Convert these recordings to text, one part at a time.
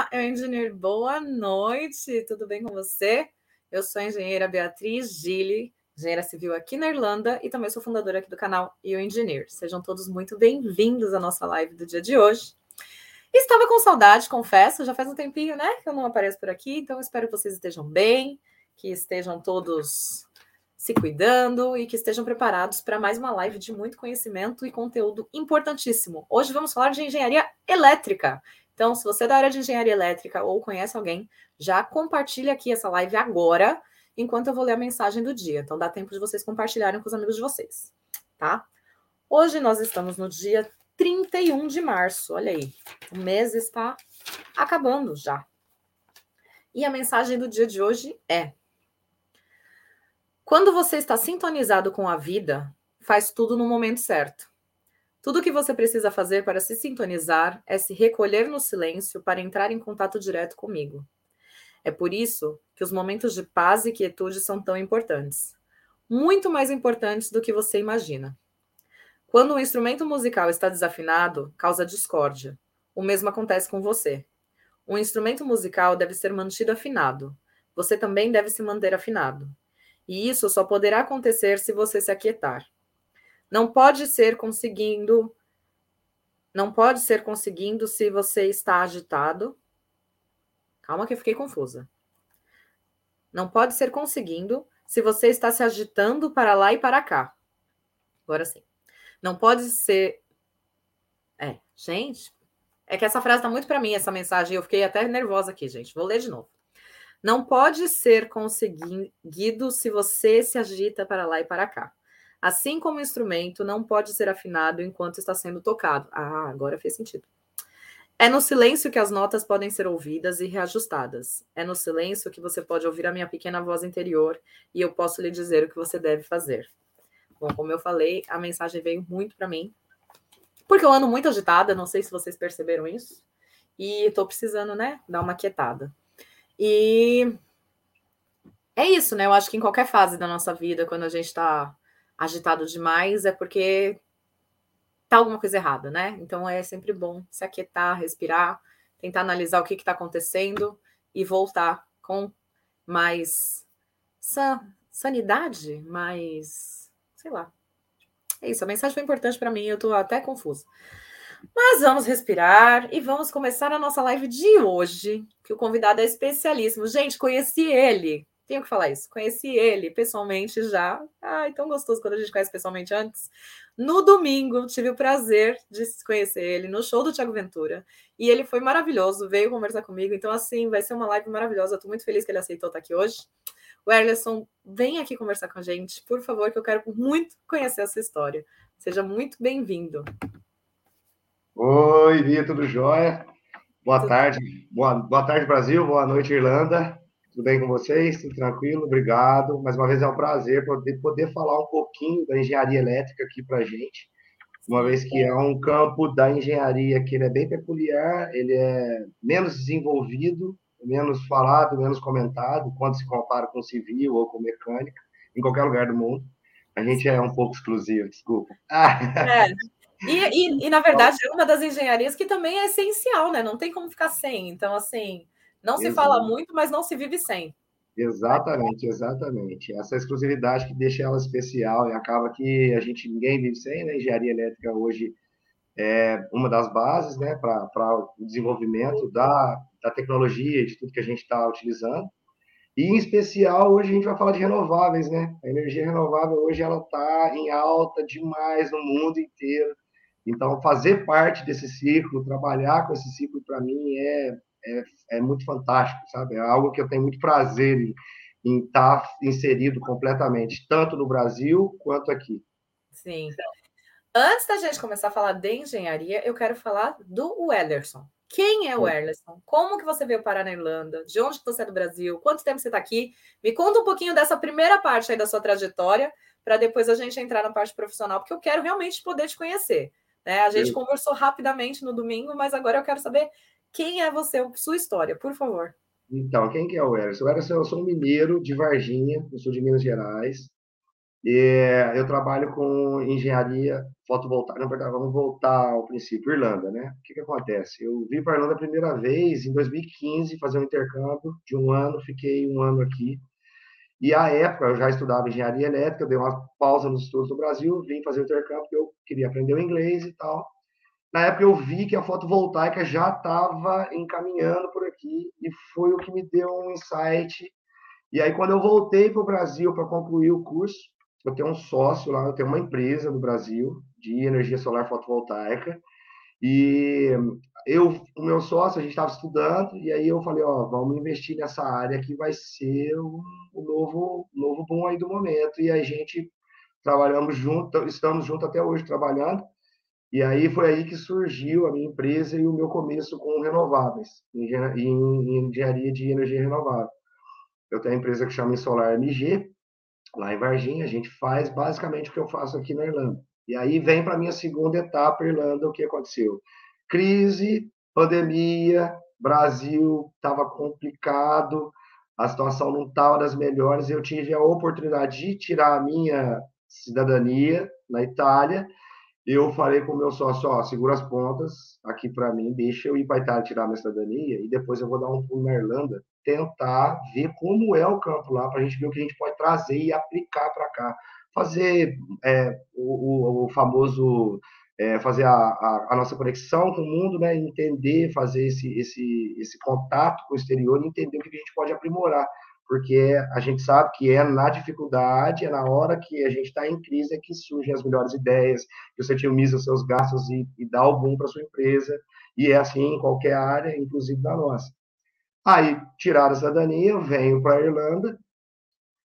Olá, engenheiro, boa noite, tudo bem com você? Eu sou a engenheira Beatriz Gili, engenheira civil aqui na Irlanda e também sou fundadora aqui do canal You Engineer. Sejam todos muito bem-vindos à nossa live do dia de hoje. Estava com saudade, confesso, já faz um tempinho, né, que eu não apareço por aqui, então espero que vocês estejam bem, que estejam todos se cuidando e que estejam preparados para mais uma live de muito conhecimento e conteúdo importantíssimo. Hoje vamos falar de engenharia elétrica. Então, se você é da área de engenharia elétrica ou conhece alguém, já compartilha aqui essa live agora, enquanto eu vou ler a mensagem do dia. Então, dá tempo de vocês compartilharem com os amigos de vocês, tá? Hoje nós estamos no dia 31 de março. Olha aí, o mês está acabando já. E a mensagem do dia de hoje é: Quando você está sintonizado com a vida, faz tudo no momento certo. Tudo o que você precisa fazer para se sintonizar é se recolher no silêncio para entrar em contato direto comigo. É por isso que os momentos de paz e quietude são tão importantes. Muito mais importantes do que você imagina. Quando um instrumento musical está desafinado, causa discórdia. O mesmo acontece com você. Um instrumento musical deve ser mantido afinado. Você também deve se manter afinado. E isso só poderá acontecer se você se aquietar. Não pode ser conseguindo. Não pode ser conseguindo se você está agitado. Calma que eu fiquei confusa. Não pode ser conseguindo se você está se agitando para lá e para cá. Agora sim. Não pode ser. É, gente. É que essa frase está muito para mim, essa mensagem. Eu fiquei até nervosa aqui, gente. Vou ler de novo. Não pode ser conseguido se você se agita para lá e para cá. Assim como o instrumento não pode ser afinado enquanto está sendo tocado. Ah, agora fez sentido. É no silêncio que as notas podem ser ouvidas e reajustadas. É no silêncio que você pode ouvir a minha pequena voz interior e eu posso lhe dizer o que você deve fazer. Bom, como eu falei, a mensagem veio muito para mim, porque eu ando muito agitada, não sei se vocês perceberam isso, e estou precisando, né, dar uma quietada. E é isso, né? Eu acho que em qualquer fase da nossa vida, quando a gente está agitado demais, é porque tá alguma coisa errada, né? Então é sempre bom se aquietar, respirar, tentar analisar o que está acontecendo e voltar com mais san sanidade, mais sei lá. É isso, a mensagem foi importante para mim, eu estou até confusa. Mas vamos respirar e vamos começar a nossa live de hoje, que o convidado é especialíssimo. Gente, conheci ele tenho que falar isso. Conheci ele pessoalmente já. Ai, tão gostoso quando a gente conhece pessoalmente antes. No domingo, tive o prazer de conhecer ele no show do Tiago Ventura. E ele foi maravilhoso, veio conversar comigo. Então, assim, vai ser uma live maravilhosa. Estou muito feliz que ele aceitou estar aqui hoje. O Erlerson, vem aqui conversar com a gente, por favor, que eu quero muito conhecer essa história. Seja muito bem-vindo. Oi, Via, tudo jóia? Boa tudo tarde. Boa, boa tarde, Brasil. Boa noite, Irlanda. Tudo bem com vocês? Tudo tranquilo? Obrigado. Mais uma vez é um prazer poder, poder falar um pouquinho da engenharia elétrica aqui para a gente, uma vez que é um campo da engenharia que ele é bem peculiar, ele é menos desenvolvido, menos falado, menos comentado, quando se compara com civil ou com mecânica, em qualquer lugar do mundo. A gente é um pouco exclusivo, desculpa. É. E, e, e, na verdade, é uma das engenharias que também é essencial, né? Não tem como ficar sem. Então, assim, não se fala muito, mas não se vive sem. Exatamente, exatamente. Essa exclusividade que deixa ela especial e acaba que a gente ninguém vive sem, né? Engenharia elétrica hoje é uma das bases, né, para o desenvolvimento da, da tecnologia, de tudo que a gente está utilizando. E em especial hoje a gente vai falar de renováveis, né? A energia renovável hoje ela está em alta demais no mundo inteiro. Então fazer parte desse ciclo, trabalhar com esse ciclo para mim é é, é muito fantástico, sabe? É algo que eu tenho muito prazer em, em estar tá inserido completamente, tanto no Brasil quanto aqui. Sim. Antes da gente começar a falar de engenharia, eu quero falar do Wellerson. Quem é o Erlerson? Como que você veio parar na Irlanda? De onde você é do Brasil? Quanto tempo você está aqui? Me conta um pouquinho dessa primeira parte aí da sua trajetória, para depois a gente entrar na parte profissional, porque eu quero realmente poder te conhecer. Né? A gente Sim. conversou rapidamente no domingo, mas agora eu quero saber quem é você, sua história, por favor. Então, quem que é o Erison? O Erison, eu sou um mineiro de Varginha, no sul de Minas Gerais. E eu trabalho com engenharia fotovoltaica. Verdade, vamos voltar ao princípio, Irlanda, né? O que, que acontece? Eu vim para a Irlanda a primeira vez em 2015, fazer um intercâmbio de um ano, fiquei um ano aqui. E à época eu já estudava engenharia elétrica, dei uma pausa nos estudos no Brasil, vim fazer o intercâmbio, porque eu queria aprender o inglês e tal. Na época eu vi que a fotovoltaica já estava encaminhando por aqui e foi o que me deu um insight. E aí quando eu voltei para o Brasil para concluir o curso, eu tenho um sócio lá, eu tenho uma empresa no Brasil de energia solar fotovoltaica. E eu, o meu sócio, a gente estava estudando, e aí eu falei, ó, vamos investir nessa área que vai ser o, novo, novo boom aí do momento. E a gente trabalhamos junto, estamos juntos até hoje trabalhando. E aí foi aí que surgiu a minha empresa e o meu começo com renováveis, em, engenharia de energia renovável. Eu tenho a empresa que chama Solar MG, lá em Varginha, a gente faz basicamente o que eu faço aqui na Irlanda. E aí vem para a minha segunda etapa, Irlanda, o que aconteceu? Crise, pandemia, Brasil estava complicado, a situação não estava das melhores, eu tive a oportunidade de tirar a minha cidadania na Itália, eu falei com o meu sócio, ó, segura as pontas aqui para mim, deixa eu ir para Itália tirar minha cidadania e depois eu vou dar um pulo na Irlanda, tentar ver como é o campo lá, para a gente ver o que a gente pode trazer e aplicar para cá. Fazer é, o, o, famoso, é, fazer a, a, a, nossa conexão com o mundo, né? entender, fazer esse, esse, esse contato com o exterior, entender o que a gente pode aprimorar porque a gente sabe que é na dificuldade, é na hora que a gente está em crise é que surgem as melhores ideias, que você otimiza os seus gastos e, e dá o boom para sua empresa, e é assim em qualquer área, inclusive na nossa. Aí, tirar a cidadania, eu venho para a Irlanda,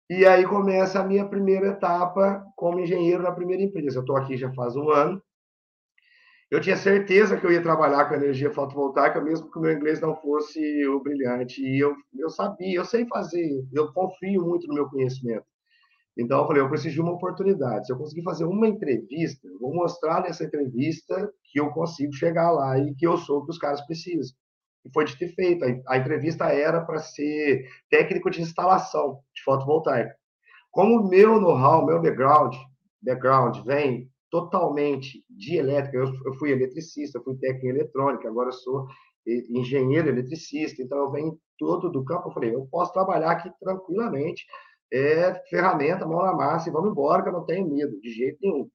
e aí começa a minha primeira etapa como engenheiro na primeira empresa. Eu estou aqui já faz um ano, eu tinha certeza que eu ia trabalhar com energia fotovoltaica, mesmo que o meu inglês não fosse o brilhante. E eu, eu sabia, eu sei fazer, eu confio muito no meu conhecimento. Então, eu falei, eu preciso de uma oportunidade. Se eu conseguir fazer uma entrevista, vou mostrar nessa entrevista que eu consigo chegar lá e que eu sou o que os caras precisam. E foi de ter feito. A entrevista era para ser técnico de instalação de fotovoltaica. Como o meu know-how, meu background, background vem totalmente de elétrica. Eu, eu fui eletricista, fui técnico em eletrônica, agora sou engenheiro eletricista, então eu venho todo do campo. Eu falei, eu posso trabalhar aqui tranquilamente, é ferramenta, mão na massa, e vamos embora, que eu não tenho medo, de jeito nenhum.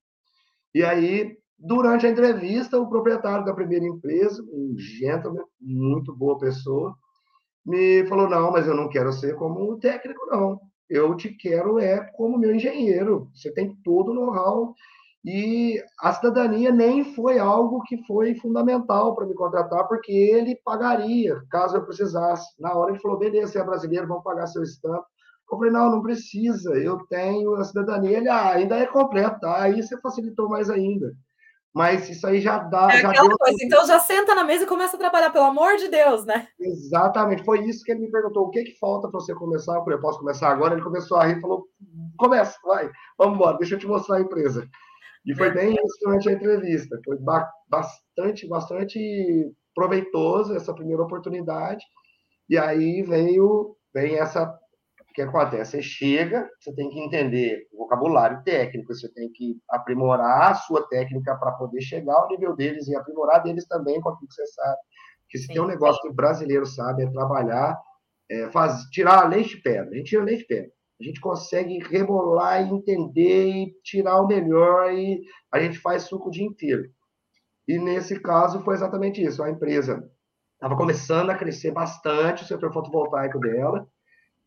E aí, durante a entrevista, o proprietário da primeira empresa, um gentleman, muito boa pessoa, me falou: não, mas eu não quero ser como um técnico, não. Eu te quero é como meu engenheiro. Você tem todo o know-how e a cidadania nem foi algo que foi fundamental para me contratar, porque ele pagaria, caso eu precisasse. Na hora ele falou: beleza, você é brasileiro, vamos pagar seu estampo. Eu falei: não, não precisa, eu tenho a cidadania. Ele ah, ainda é completo, tá? aí você facilitou mais ainda. Mas isso aí já dá. É já deu... coisa, então já senta na mesa e começa a trabalhar, pelo amor de Deus, né? Exatamente, foi isso que ele me perguntou: o que, que falta para você começar? Eu falei: eu posso começar agora? Ele começou a rir e falou: começa, vai, vamos embora, deixa eu te mostrar a empresa. E foi bem isso durante a entrevista. Foi bastante, bastante proveitoso essa primeira oportunidade. E aí veio, vem essa. O que acontece? Você chega, você tem que entender o vocabulário técnico, você tem que aprimorar a sua técnica para poder chegar ao nível deles e aprimorar deles também com aquilo que você sabe. Porque se tem um negócio que o brasileiro sabe é trabalhar, é, faz, tirar leite de pedra. A gente tira leite de pedra a gente consegue rebolar e entender e tirar o melhor e a gente faz suco o dia inteiro. E nesse caso foi exatamente isso. A empresa estava começando a crescer bastante o setor fotovoltaico dela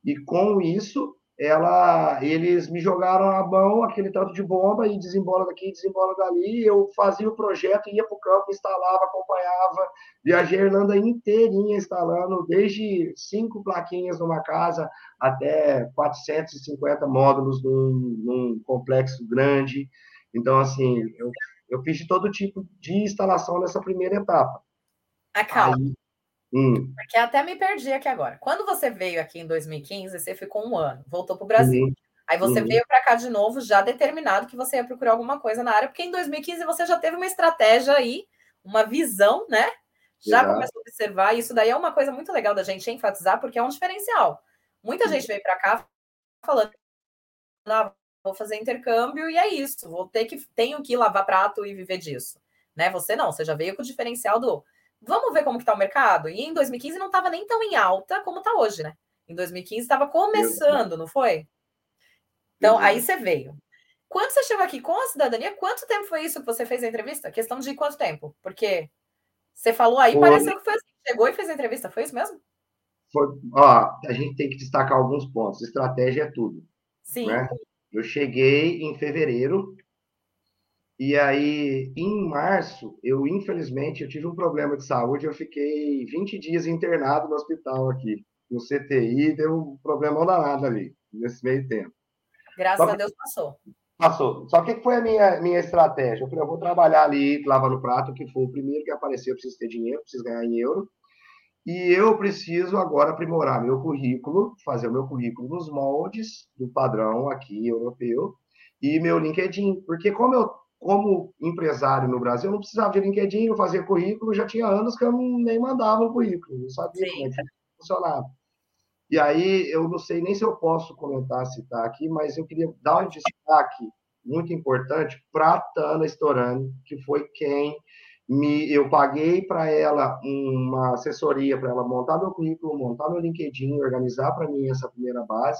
e com isso ela, eles me jogaram na mão aquele tanto de bomba e desembola daqui, desembola dali. Eu fazia o projeto, ia para o campo, instalava, acompanhava, viajei a Irlanda inteirinha instalando, desde cinco plaquinhas numa casa até 450 módulos num, num complexo grande. Então, assim, eu, eu fiz de todo tipo de instalação nessa primeira etapa. Acalma. Aí, Hum. Porque até me perdi aqui agora. Quando você veio aqui em 2015, você ficou um ano, voltou para o Brasil. Uhum. Aí você uhum. veio para cá de novo, já determinado que você ia procurar alguma coisa na área, porque em 2015 você já teve uma estratégia aí, uma visão, né? Já Exato. começou a observar. E isso daí é uma coisa muito legal da gente enfatizar, porque é um diferencial. Muita uhum. gente veio para cá falando, ah, vou fazer intercâmbio e é isso. Vou ter que tenho que lavar prato e viver disso, né? Você não, você já veio com o diferencial do vamos ver como que tá o mercado. E em 2015 não estava nem tão em alta como está hoje, né? Em 2015 estava começando, não foi? Então, aí você veio. Quando você chegou aqui com a cidadania, quanto tempo foi isso que você fez a entrevista? Questão de quanto tempo? Porque você falou aí, foi. pareceu que foi assim. Chegou e fez a entrevista, foi isso mesmo? Foi, ó, a gente tem que destacar alguns pontos. Estratégia é tudo. Sim. Né? Eu cheguei em fevereiro e aí em março eu infelizmente eu tive um problema de saúde. Eu fiquei 20 dias internado no hospital aqui, no CTI. Deu um problema danado ali nesse meio tempo. Graças a Deus passou. Passou. Só que foi a minha, minha estratégia? Eu falei, eu vou trabalhar ali, lavando prato, que foi o primeiro que apareceu, eu preciso ter dinheiro, preciso ganhar em euro. E eu preciso agora aprimorar meu currículo, fazer o meu currículo nos moldes do padrão aqui europeu e meu LinkedIn. Porque como eu, como empresário no Brasil, eu não precisava de LinkedIn, eu fazia currículo, já tinha anos que eu nem mandava o currículo, não sabia Sim. como é que funcionava. E aí, eu não sei nem se eu posso comentar, citar aqui, mas eu queria dar um destaque muito importante para a Tana Storani, que foi quem me, eu paguei para ela uma assessoria para ela montar meu currículo, montar meu LinkedIn, organizar para mim essa primeira base.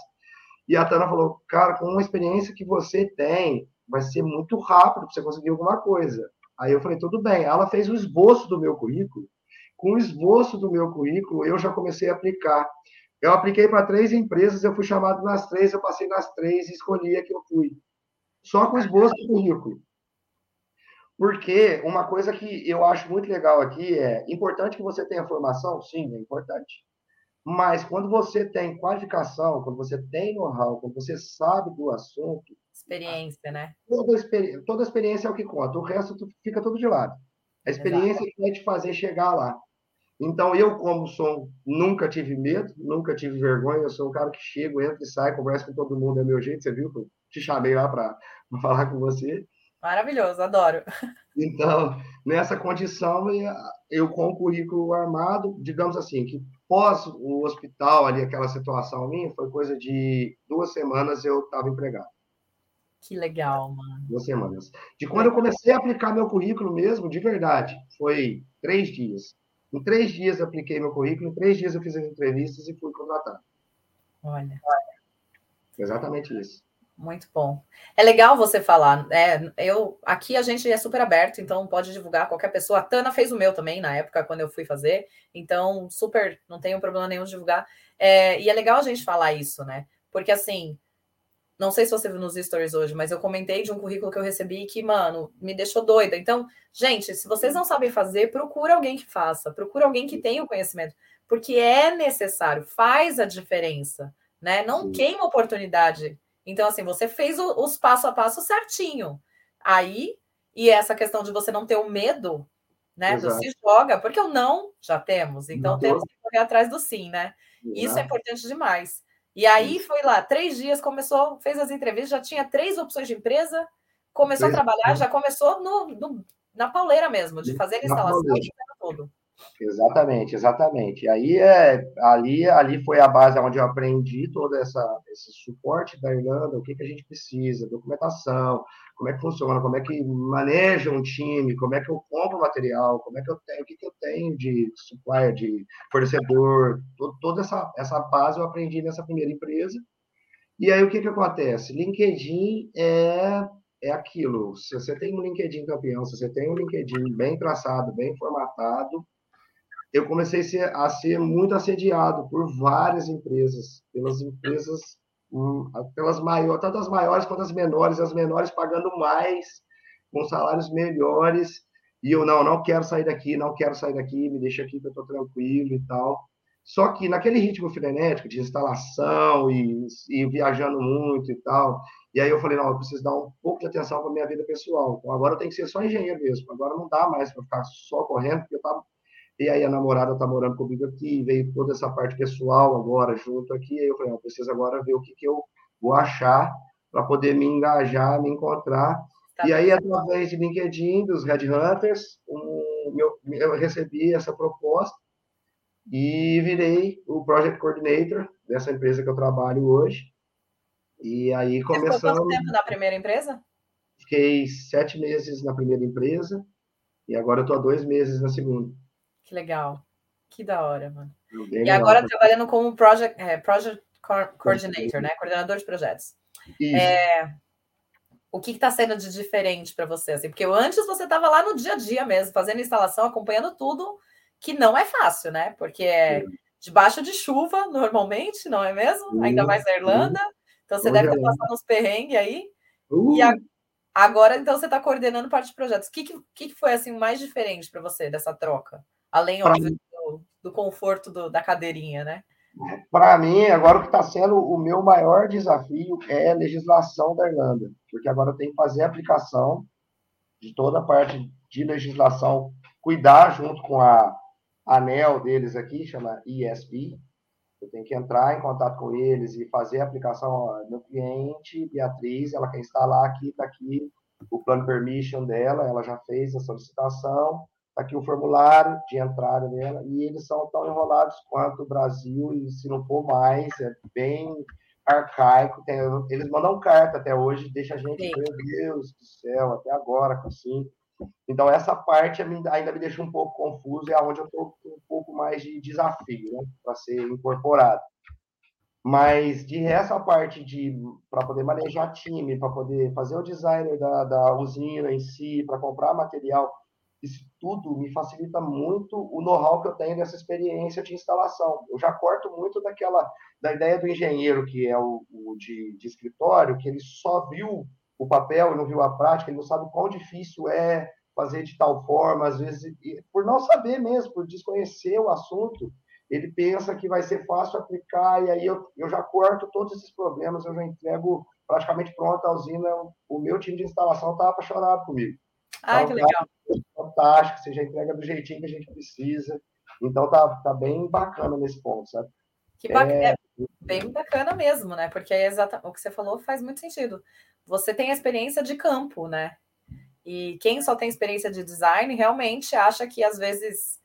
E a Tana falou, cara, com uma experiência que você tem, vai ser muito rápido para você conseguir alguma coisa. Aí eu falei, tudo bem. Ela fez o esboço do meu currículo. Com o esboço do meu currículo, eu já comecei a aplicar. Eu apliquei para três empresas, eu fui chamado nas três, eu passei nas três e escolhi a que eu fui. Só com esboço do currículo. Porque uma coisa que eu acho muito legal aqui é importante que você tenha formação, sim, é importante. Mas quando você tem qualificação, quando você tem know-how, quando você sabe do assunto. Experiência, né? Toda, experiência, toda experiência é o que conta, o resto fica tudo de lado. A experiência Exato. que vai te fazer chegar lá. Então, eu, como sou, nunca tive medo, nunca tive vergonha, eu sou um cara que chego, entra e sai, conversa com todo mundo, é meu jeito, você viu? Eu te chamei lá para falar com você. Maravilhoso, adoro. Então, nessa condição, eu com o currículo armado, digamos assim, que pós o hospital ali, aquela situação minha, foi coisa de duas semanas eu estava empregado. Que legal, mano. Duas semanas. De quando eu comecei a aplicar meu currículo mesmo, de verdade, foi três dias. Em três dias eu apliquei meu currículo, em três dias eu fiz as entrevistas e fui contratado. Olha. Exatamente isso. Muito bom. É legal você falar. É, eu aqui a gente é super aberto, então pode divulgar qualquer pessoa. A Tana fez o meu também na época quando eu fui fazer, então super, não tenho problema nenhum de divulgar. É, e é legal a gente falar isso, né? Porque assim, não sei se você viu nos stories hoje, mas eu comentei de um currículo que eu recebi que, mano, me deixou doida. Então, gente, se vocês não sabem fazer, procura alguém que faça, procura alguém que tenha o conhecimento, porque é necessário, faz a diferença, né? Não queima oportunidade. Então, assim, você fez o, os passo a passo certinho. Aí, e essa questão de você não ter o medo, né? Exato. Do se joga, porque o não já temos, então não temos que correr atrás do sim, né? Exato. Isso é importante demais. E aí foi lá, três dias, começou, fez as entrevistas, já tinha três opções de empresa, começou a trabalhar, já começou no, no, na pauleira mesmo, de fazer a instalação tudo. Exatamente, exatamente. Aí é ali, ali foi a base onde eu aprendi todo essa, esse suporte da Irlanda, o que, que a gente precisa, documentação, como é que funciona, como é que maneja um time, como é que eu compro material, como é que eu tenho, o que, que eu tenho de supplier, de fornecedor, todo, toda essa, essa base eu aprendi nessa primeira empresa. E aí o que, que acontece? LinkedIn é, é aquilo. Se você tem um LinkedIn campeão, se você tem um LinkedIn bem traçado, bem formatado, eu comecei a ser, a ser muito assediado por várias empresas, pelas empresas Hum, pelas maiores, tanto as maiores quanto as menores, as menores pagando mais, com salários melhores, e eu não, não quero sair daqui, não quero sair daqui, me deixa aqui que eu estou tranquilo e tal. Só que naquele ritmo frenético de instalação e, e, viajando muito e tal, e aí eu falei, não, eu preciso dar um pouco de atenção para minha vida pessoal. Então agora eu tenho que ser só engenheiro mesmo. Agora não dá mais para ficar só correndo, porque eu tava e aí a namorada está morando comigo aqui, veio toda essa parte pessoal agora junto aqui, aí eu falei, eu preciso agora ver o que, que eu vou achar para poder me engajar, me encontrar. Tá e aí, através de LinkedIn, dos Headhunters, um, meu, eu recebi essa proposta e virei o Project Coordinator dessa empresa que eu trabalho hoje. E aí começamos... Você ficou quanto tempo na primeira empresa? Fiquei sete meses na primeira empresa e agora eu tô há dois meses na segunda. Que legal. Que da hora, mano. E agora trabalhando como project, é, project coordinator, né? Coordenador de projetos. É, o que está sendo de diferente para você? Assim? Porque antes você estava lá no dia a dia mesmo, fazendo instalação, acompanhando tudo, que não é fácil, né? Porque é debaixo de chuva, normalmente, não é mesmo? Ainda mais na Irlanda. Então você deve ter passado uns perrengues aí. Uh. E a, agora, então, você está coordenando parte de projetos. O que, que, que foi assim mais diferente para você dessa troca? Além, óbvio, do, do, conforto do, da cadeirinha, né? Para mim, agora o que está sendo o meu maior desafio é a legislação da Irlanda, porque agora eu tenho que fazer a aplicação de toda a parte de legislação, cuidar junto com a ANEL deles aqui, chama ESP. Eu tenho que entrar em contato com eles e fazer a aplicação. Meu cliente, Beatriz, ela quer instalar aqui, está aqui o plano permission dela, ela já fez a solicitação, aqui o formulário de entrada dela, e eles são tão enrolados quanto o Brasil, e se não for mais, é bem arcaico. Tem, eles mandam carta até hoje, deixa a gente, Sim. meu Deus do céu, até agora, assim. Então, essa parte ainda me deixa um pouco confuso, é onde eu estou com um pouco mais de desafio, né, para ser incorporado. Mas de essa parte de para poder manejar time, para poder fazer o designer da, da usina em si, para comprar material, isso tudo me facilita muito o know-how que eu tenho dessa experiência de instalação. Eu já corto muito daquela da ideia do engenheiro que é o, o de, de, escritório, que ele só viu o papel e não viu a prática, ele não sabe quão difícil é fazer de tal forma, às vezes, por não saber mesmo, por desconhecer o assunto, ele pensa que vai ser fácil aplicar, e aí eu, eu já corto todos esses problemas, eu já entrego praticamente pronta a usina, o meu time de instalação estava apaixonado comigo. Ah, então, que legal. Tá fantástico, você já entrega do jeitinho que a gente precisa. Então tá, tá bem bacana nesse ponto, sabe? Que bacana, é... é bem bacana mesmo, né? Porque é exatamente o que você falou faz muito sentido. Você tem a experiência de campo, né? E quem só tem experiência de design realmente acha que às vezes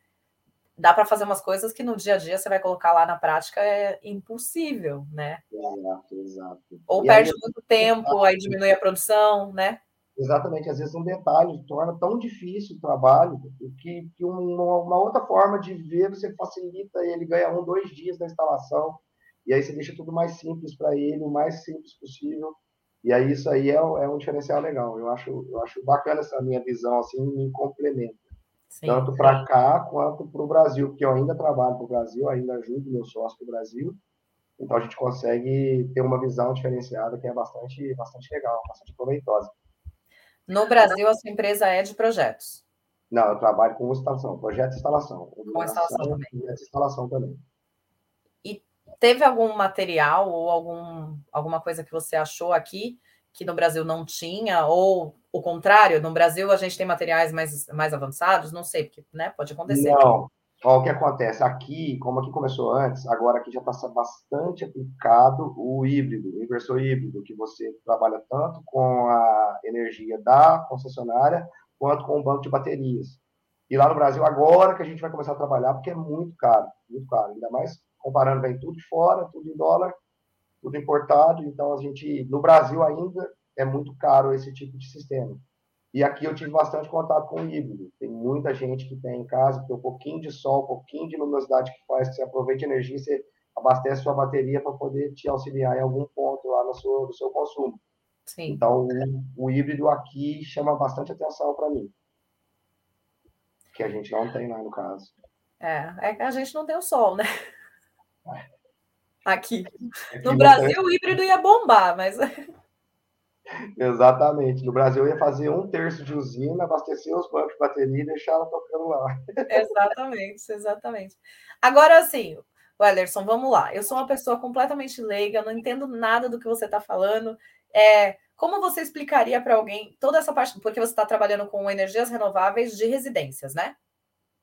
dá para fazer umas coisas que no dia a dia você vai colocar lá na prática é impossível, né? Exato, exato. Ou e perde aí, muito tempo, aí diminui a produção, né? Exatamente, às vezes um detalhe torna tão difícil o trabalho que, que uma, uma, outra forma de ver você facilita ele, ganha um, dois dias da instalação, e aí você deixa tudo mais simples para ele, o mais simples possível, e aí isso aí é, é um diferencial legal. Eu acho, eu acho bacana essa minha visão, assim, me complementa. Sim, tanto para cá quanto para o Brasil, porque eu ainda trabalho para o Brasil, ainda ajudo meu sócio para o Brasil, então a gente consegue ter uma visão diferenciada que é bastante, bastante legal, bastante proveitosa. No Brasil, a sua empresa é de projetos? Não, eu trabalho com instalação, projeto de instalação. Com instalação também. Projeto instalação também. E teve algum material ou algum, alguma coisa que você achou aqui que no Brasil não tinha, ou o contrário, no Brasil a gente tem materiais mais, mais avançados? Não sei, porque né, pode acontecer. Não, o que acontece? Aqui, como aqui começou antes, agora aqui já está bastante aplicado o híbrido, o inversor híbrido, que você trabalha tanto com a energia da concessionária quanto com o banco de baterias. E lá no Brasil, agora que a gente vai começar a trabalhar, porque é muito caro, muito caro, ainda mais comparando, vem tudo de fora, tudo em dólar, tudo importado, então a gente, no Brasil ainda, é muito caro esse tipo de sistema. E aqui eu tive bastante contato com o híbrido. Tem muita gente que tem em casa, tem um pouquinho de sol, um pouquinho de luminosidade que faz que você aproveite a energia e você abastece sua bateria para poder te auxiliar em algum ponto lá no seu, no seu consumo. Sim. Então, o, o híbrido aqui chama bastante atenção para mim. Que a gente não tem lá no caso. É, é que a gente não tem o sol, né? É. Aqui. aqui no Brasil, o híbrido ia bombar, mas Exatamente. No Brasil, eu ia fazer um terço de usina, abastecer os bancos de bateria e deixar ela tocando lá. Exatamente, exatamente. Agora, assim, Wellerson, vamos lá. Eu sou uma pessoa completamente leiga, não entendo nada do que você está falando. É, como você explicaria para alguém toda essa parte? Porque você está trabalhando com energias renováveis de residências, né?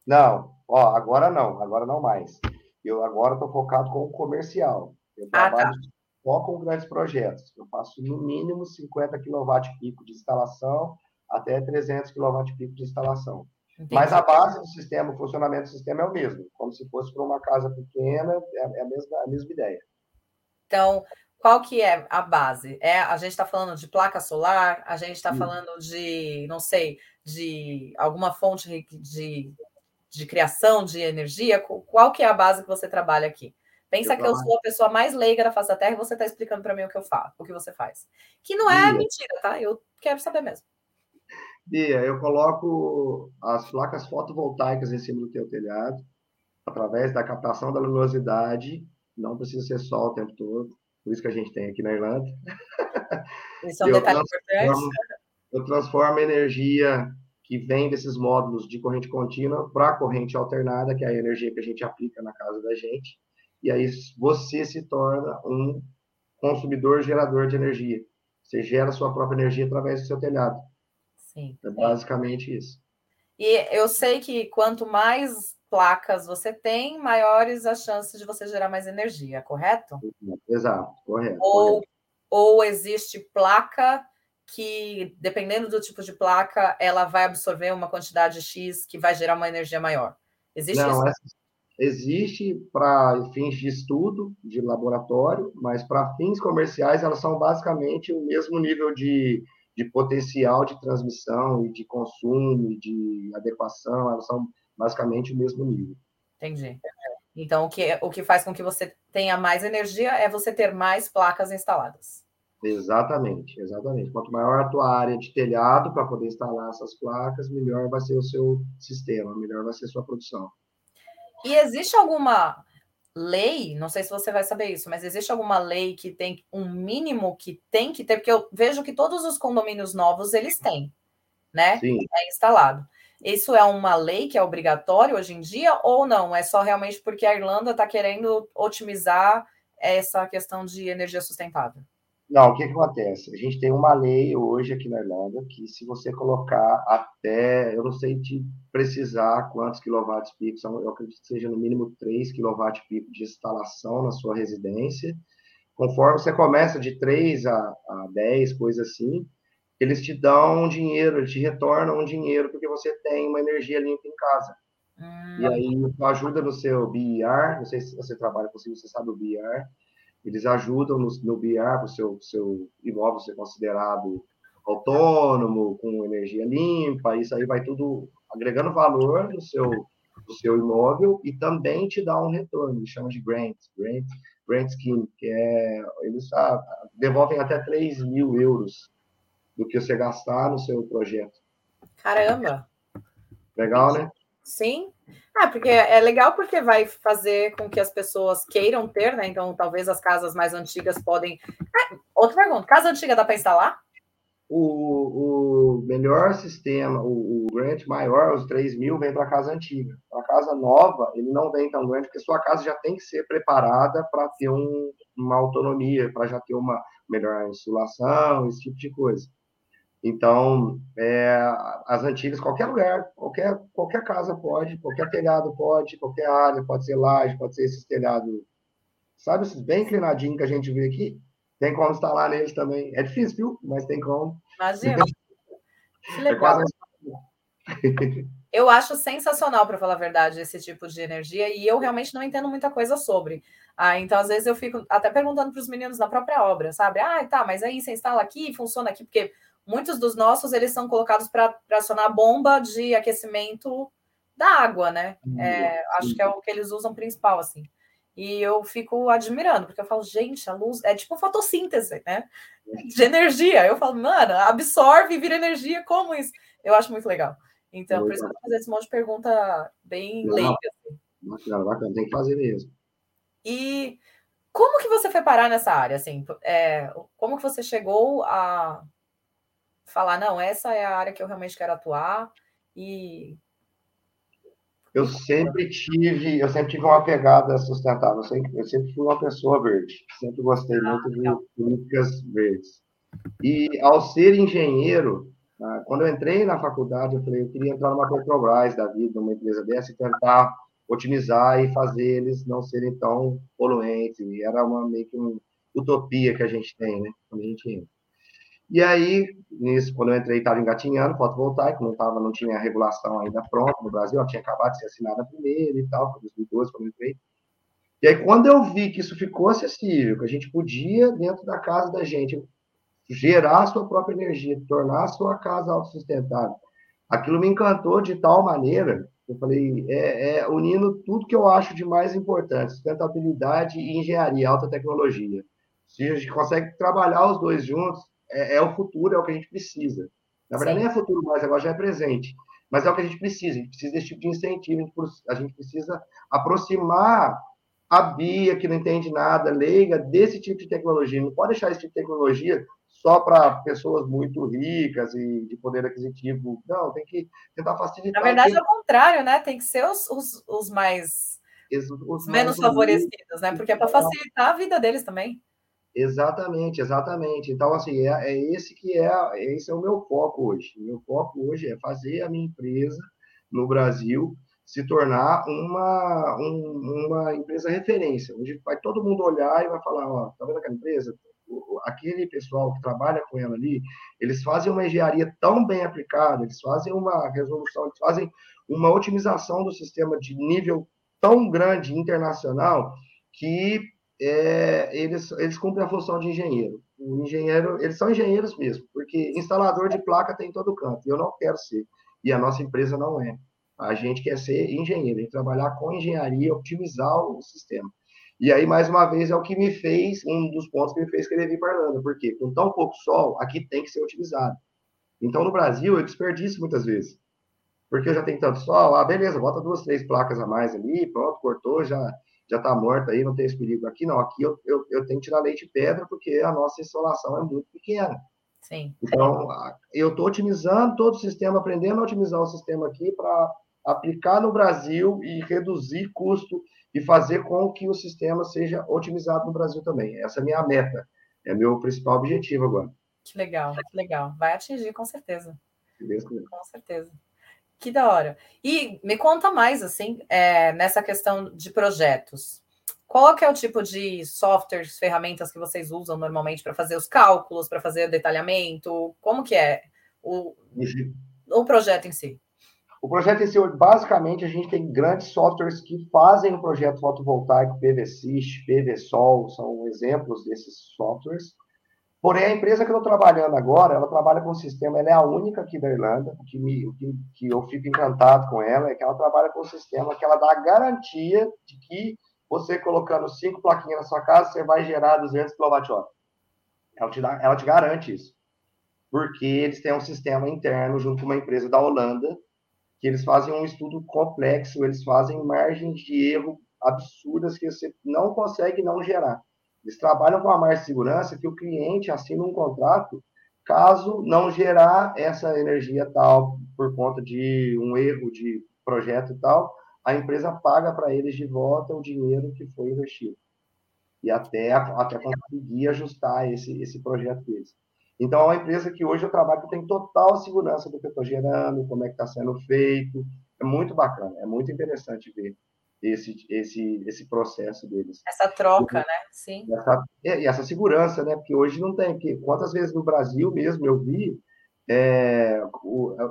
Não, ó, agora não, agora não mais. Eu agora estou focado com o comercial. Eu trabalho ah, tá com grandes projetos. Eu faço no mínimo 50 kW pico de instalação até 300 kW pico de instalação. Entendi. Mas a base do sistema, o funcionamento do sistema é o mesmo, como se fosse para uma casa pequena, é, é a mesma, a mesma ideia. Então, qual que é a base? É, a gente está falando de placa solar, a gente está falando de, não sei, de alguma fonte de, de criação de energia. Qual que é a base que você trabalha aqui? Pensa eu que eu sou a pessoa mais leiga da face da Terra e você está explicando para mim o que eu faço, o que você faz. Que não é Bia. mentira, tá? Eu quero saber mesmo. Bia, eu coloco as placas fotovoltaicas em cima do teu telhado, através da captação da luminosidade, não precisa ser sol o tempo todo, por isso que a gente tem aqui na Irlanda. Isso é um detalhe importante. Eu transformo a energia que vem desses módulos de corrente contínua para corrente alternada, que é a energia que a gente aplica na casa da gente, e aí você se torna um consumidor gerador de energia. Você gera sua própria energia através do seu telhado. Sim. É basicamente isso. E eu sei que quanto mais placas você tem, maiores as chances de você gerar mais energia, correto? Exato, correto. Ou, correto. ou existe placa que, dependendo do tipo de placa, ela vai absorver uma quantidade X que vai gerar uma energia maior. Existe Não, isso? Existe para fins de estudo, de laboratório, mas para fins comerciais elas são basicamente o mesmo nível de, de potencial de transmissão e de consumo e de adequação, elas são basicamente o mesmo nível. Entendi. Então, o que, o que faz com que você tenha mais energia é você ter mais placas instaladas. Exatamente, exatamente. Quanto maior a tua área de telhado para poder instalar essas placas, melhor vai ser o seu sistema, melhor vai ser a sua produção. E existe alguma lei, não sei se você vai saber isso, mas existe alguma lei que tem um mínimo que tem que ter, porque eu vejo que todos os condomínios novos eles têm, né? Sim. É instalado. Isso é uma lei que é obrigatório hoje em dia ou não? É só realmente porque a Irlanda está querendo otimizar essa questão de energia sustentável? Não, o que, que acontece? A gente tem uma lei hoje aqui na Irlanda que se você colocar até, eu não sei te precisar quantos quilowatts pico, eu acredito que seja no mínimo 3 quilowatts pico de instalação na sua residência, conforme você começa de 3 a, a 10, coisa assim, eles te dão dinheiro, eles te retornam um dinheiro porque você tem uma energia limpa em casa. Hum. E aí ajuda no seu BIR, não sei se você trabalha com isso, você sabe o BIR, eles ajudam no, no BIR, o seu, seu imóvel ser considerado autônomo, com energia limpa, isso aí vai tudo agregando valor no seu, no seu imóvel e também te dá um retorno, eles chamam de grant, grant, grant scheme, que é, eles ah, devolvem até 3 mil euros do que você gastar no seu projeto. Caramba! Legal, né? Sim. Ah, porque é legal porque vai fazer com que as pessoas queiram ter, né? Então, talvez as casas mais antigas podem. Ah, outra pergunta: casa antiga dá para instalar? O, o melhor sistema, o, o grant maior, os 3 mil, vem para casa antiga. Para casa nova, ele não vem tão grande, porque sua casa já tem que ser preparada para ter um, uma autonomia, para já ter uma melhor insulação, esse tipo de coisa. Então, é, as antigas, qualquer lugar, qualquer, qualquer casa pode, qualquer telhado pode, qualquer área, pode ser laje, pode ser esses telhados, sabe, esses bem inclinadinhos que a gente vê aqui, tem como instalar neles também. É difícil, viu? Mas tem como. Imagina. Que legal. Eu acho sensacional, para falar a verdade, esse tipo de energia, e eu realmente não entendo muita coisa sobre. Ah, então, às vezes, eu fico até perguntando para os meninos na própria obra, sabe? Ah, tá, mas aí você instala aqui, funciona aqui, porque muitos dos nossos eles são colocados para acionar a bomba de aquecimento da água, né? É, acho que é o que eles usam principal, assim. E eu fico admirando, porque eu falo, gente, a luz é tipo fotossíntese, né? De energia. Eu falo, mano, absorve e vira energia, como isso? Eu acho muito legal. Então, por isso que eu vou fazer esse monte de pergunta bem Não, leiga. Assim. Bacana, bacana, tem que fazer mesmo. E como que você foi parar nessa área, assim? É, como que você chegou a falar, não, essa é a área que eu realmente quero atuar e eu sempre tive, eu sempre tive uma pegada sustentável, eu sempre, eu sempre fui uma pessoa verde, sempre gostei ah, muito de políticas verdes. E ao ser engenheiro, ah, quando eu entrei na faculdade, eu falei, eu queria entrar numa Petrobras da vida, numa empresa dessa, e tentar otimizar e fazer eles não serem tão poluentes. E era uma meio que uma utopia que a gente tem, né? Quando a gente entra. E aí, nisso, quando eu entrei, estava engatinhando fotovoltaico, não, tava, não tinha a regulação ainda pronta no Brasil, tinha acabado de ser assinada primeiro e tal, foi 2012 quando eu entrei. E aí, quando eu vi que isso ficou acessível, que a gente podia, dentro da casa da gente, gerar a sua própria energia, tornar a sua casa autossustentável, aquilo me encantou de tal maneira, eu falei, é, é unindo tudo que eu acho de mais importante, sustentabilidade e engenharia, alta tecnologia. Se a gente consegue trabalhar os dois juntos, é, é o futuro, é o que a gente precisa. Na verdade, Sim. nem é futuro mais, agora já é presente. Mas é o que a gente precisa, a gente precisa desse tipo de incentivo, a gente precisa aproximar a Bia, que não entende nada, leiga, desse tipo de tecnologia. Não pode deixar esse tipo de tecnologia só para pessoas muito ricas e de poder aquisitivo. Não, tem que tentar facilitar. Na verdade, é o contrário, né? Tem que ser os, os, os mais. Os, os menos mais favorecidos, né? Porque é para facilitar a vida deles também. Exatamente, exatamente. Então, assim, é, é, esse que é, esse é o meu foco hoje. Meu foco hoje é fazer a minha empresa no Brasil se tornar uma, um, uma empresa referência, onde vai todo mundo olhar e vai falar, ó, tá vendo aquela empresa? aquele pessoal que trabalha com ela ali, eles fazem uma engenharia tão bem aplicada, eles fazem uma resolução, eles fazem uma otimização do sistema de nível tão grande internacional que é, eles, eles cumprem a função de engenheiro. O engenheiro, eles são engenheiros mesmo, porque instalador de placa tem em todo canto, e eu não quero ser, e a nossa empresa não é. A gente quer ser engenheiro, e trabalhar com engenharia, otimizar o sistema. E aí, mais uma vez, é o que me fez, um dos pontos que me fez querer vir para Irlanda, porque com tão pouco sol, aqui tem que ser utilizado. Então, no Brasil, eu desperdício muitas vezes. Porque eu já tenho tanto sol, ah, beleza, bota duas, três placas a mais ali, pronto, cortou, já já está morta aí, não tem esse perigo. Aqui não, aqui eu, eu, eu tenho que tirar leite de pedra porque a nossa insolação é muito pequena. Sim. Então, eu estou otimizando todo o sistema, aprendendo a otimizar o sistema aqui para aplicar no Brasil e reduzir custo e fazer com que o sistema seja otimizado no Brasil também. Essa é a minha meta, é meu principal objetivo agora. Que legal, que legal. Vai atingir, com certeza. Com certeza. Que da hora. E me conta mais, assim, é, nessa questão de projetos. Qual que é o tipo de softwares, ferramentas que vocês usam normalmente para fazer os cálculos, para fazer o detalhamento? Como que é o, o projeto em si? O projeto em si, basicamente, a gente tem grandes softwares que fazem o projeto fotovoltaico, PVSys, PVSol, são exemplos desses softwares. Porém, a empresa que eu estou trabalhando agora, ela trabalha com um sistema, ela é a única aqui da Irlanda, que, me, que, que eu fico encantado com ela é que ela trabalha com um sistema que ela dá a garantia de que você colocando cinco plaquinhas na sua casa, você vai gerar 200 kWh. Ela te, dá, ela te garante isso. Porque eles têm um sistema interno junto com uma empresa da Holanda, que eles fazem um estudo complexo, eles fazem margens de erro absurdas que você não consegue não gerar. Eles trabalham com a de segurança que o cliente assina um contrato caso não gerar essa energia tal por conta de um erro de projeto e tal, a empresa paga para eles de volta o dinheiro que foi investido. E até, até conseguir ajustar esse, esse projeto deles. Então, é uma empresa que hoje eu trabalho que tem total segurança do que eu estou gerando, como é que está sendo feito. É muito bacana, é muito interessante ver esse, esse, esse processo deles. Essa troca, né? Sim. Essa, e essa segurança, né? Porque hoje não tem. Porque quantas vezes no Brasil mesmo eu vi é,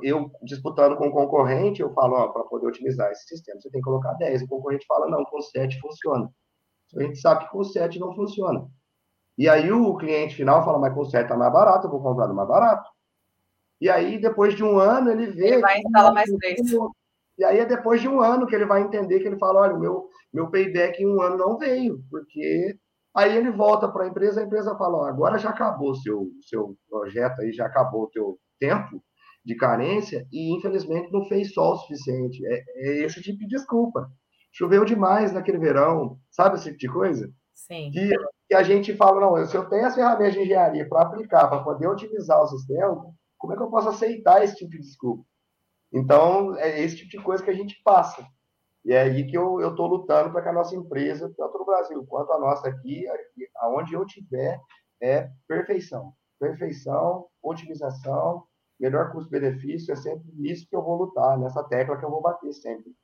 eu disputando com o concorrente, eu falo, para poder otimizar esse sistema, você tem que colocar 10. O concorrente fala, não, com 7 funciona. A gente sabe que com 7 não funciona. E aí o cliente final fala, mas com 7 está mais barato, eu vou comprar mais barato. E aí, depois de um ano, ele vê. Ele vai instalar mais três. E aí é depois de um ano que ele vai entender que ele fala, olha, meu, meu payback em um ano não veio, porque aí ele volta para a empresa, a empresa fala, ó, agora já acabou seu seu projeto aí, já acabou o teu tempo de carência e infelizmente não fez sol o suficiente. É, é esse tipo de desculpa. Choveu demais naquele verão, sabe esse tipo de coisa? Sim. Que, que a gente fala, não, se eu tenho as ferramentas de engenharia para aplicar, para poder otimizar o sistema, como é que eu posso aceitar esse tipo de desculpa? Então, é esse tipo de coisa que a gente passa. E é aí que eu estou lutando para que a nossa empresa, tanto no Brasil quanto a nossa aqui, aonde eu tiver, é perfeição. Perfeição, otimização, melhor custo-benefício, é sempre nisso que eu vou lutar, nessa tecla que eu vou bater sempre.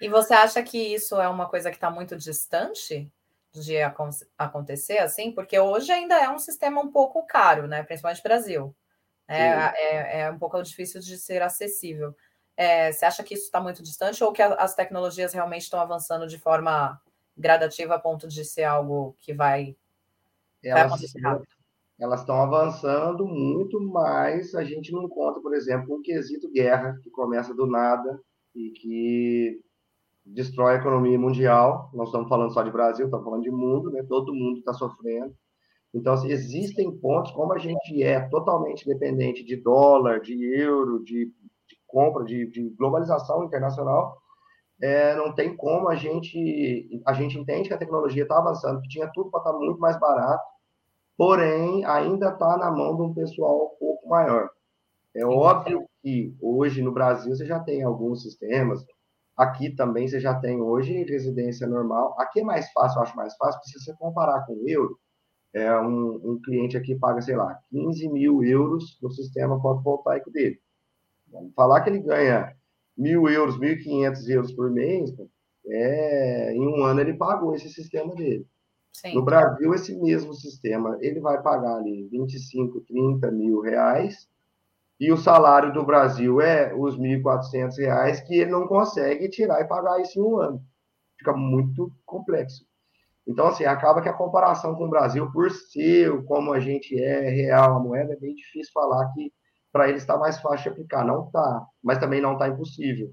E você acha que isso é uma coisa que está muito distante de acontecer, assim? Porque hoje ainda é um sistema um pouco caro, né? Principalmente no Brasil. É, é, é, um pouco difícil de ser acessível. É, você acha que isso está muito distante ou que as tecnologias realmente estão avançando de forma gradativa a ponto de ser algo que vai, vai acontecer rápido? Elas estão avançando muito, mas a gente não encontra, por exemplo, um quesito guerra que começa do nada e que destrói a economia mundial. Nós estamos falando só de Brasil, estamos falando de mundo, né? Todo mundo está sofrendo. Então, assim, existem pontos, como a gente é totalmente dependente de dólar, de euro, de, de compra, de, de, globalização internacional, é, não tem como a gente. A gente entende que a tecnologia está avançando, que tinha tudo para estar tá muito mais barato, porém, ainda está na mão de um pessoal um pouco maior. É óbvio que hoje no Brasil você já tem alguns sistemas, aqui também você já tem hoje residência normal. Aqui é mais fácil, eu acho mais fácil, porque se você comparar com o euro, é, um, um, cliente aqui paga, sei lá, 15 mil euros no sistema fotovoltaico dele. Vamos falar que ele ganha mil euros, 1.500 euros por mês, é, em um ano ele pagou esse sistema dele. Sim. No Brasil, esse mesmo sistema, ele vai pagar ali 25, 30 mil reais, e o salário do Brasil é os 1.400 reais, que ele não consegue tirar e pagar isso em um ano. Fica muito complexo. Então, assim, acaba que a comparação com o Brasil, por ser como a gente é real a moeda, é bem difícil falar que para eles está mais fácil de aplicar. Não está, mas também não está impossível.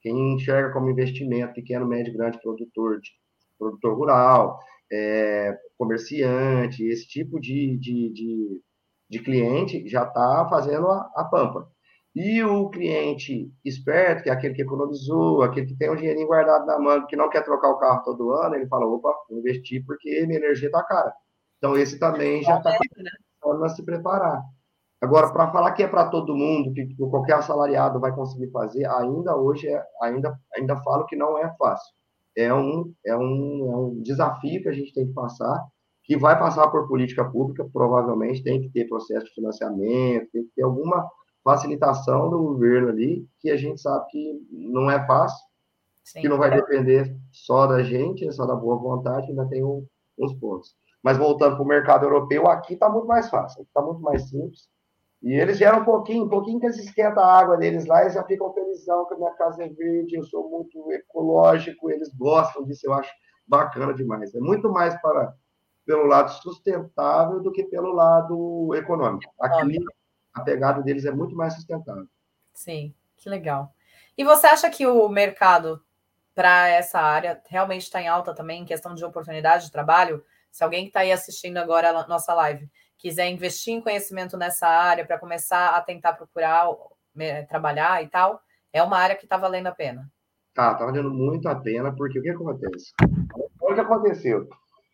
Quem enxerga como investimento, pequeno, médio, grande produtor, de, produtor rural, é, comerciante, esse tipo de, de, de, de cliente já está fazendo a, a pampa. E o cliente esperto, que é aquele que economizou, aquele que tem um dinheirinho guardado na mão, que não quer trocar o carro todo ano, ele fala, opa, vou investir porque minha energia está cara. Então, esse também já está começando a se preparar. Agora, para falar que é para todo mundo, que, que, qualquer assalariado vai conseguir fazer, ainda hoje, é, ainda, ainda falo que não é fácil. É um, é, um, é um desafio que a gente tem que passar, que vai passar por política pública, provavelmente tem que ter processo de financiamento, tem que ter alguma facilitação do governo ali, que a gente sabe que não é fácil, Sim. que não vai depender só da gente, só da boa vontade, ainda tem um, uns pontos. Mas voltando para o mercado europeu, aqui está muito mais fácil, está muito mais simples. E eles geram um pouquinho, um pouquinho que eles esquentam a água deles lá, eles já ficam felizão que a minha casa é verde, eu sou muito ecológico, eles gostam disso, eu acho bacana demais. É muito mais para pelo lado sustentável do que pelo lado econômico. Aqui, a pegada deles é muito mais sustentável. Sim, que legal. E você acha que o mercado para essa área realmente está em alta também, em questão de oportunidade de trabalho? Se alguém que está aí assistindo agora a nossa live quiser investir em conhecimento nessa área para começar a tentar procurar trabalhar e tal, é uma área que está valendo a pena. Tá, tá valendo muito a pena, porque o que acontece? Olha o que aconteceu.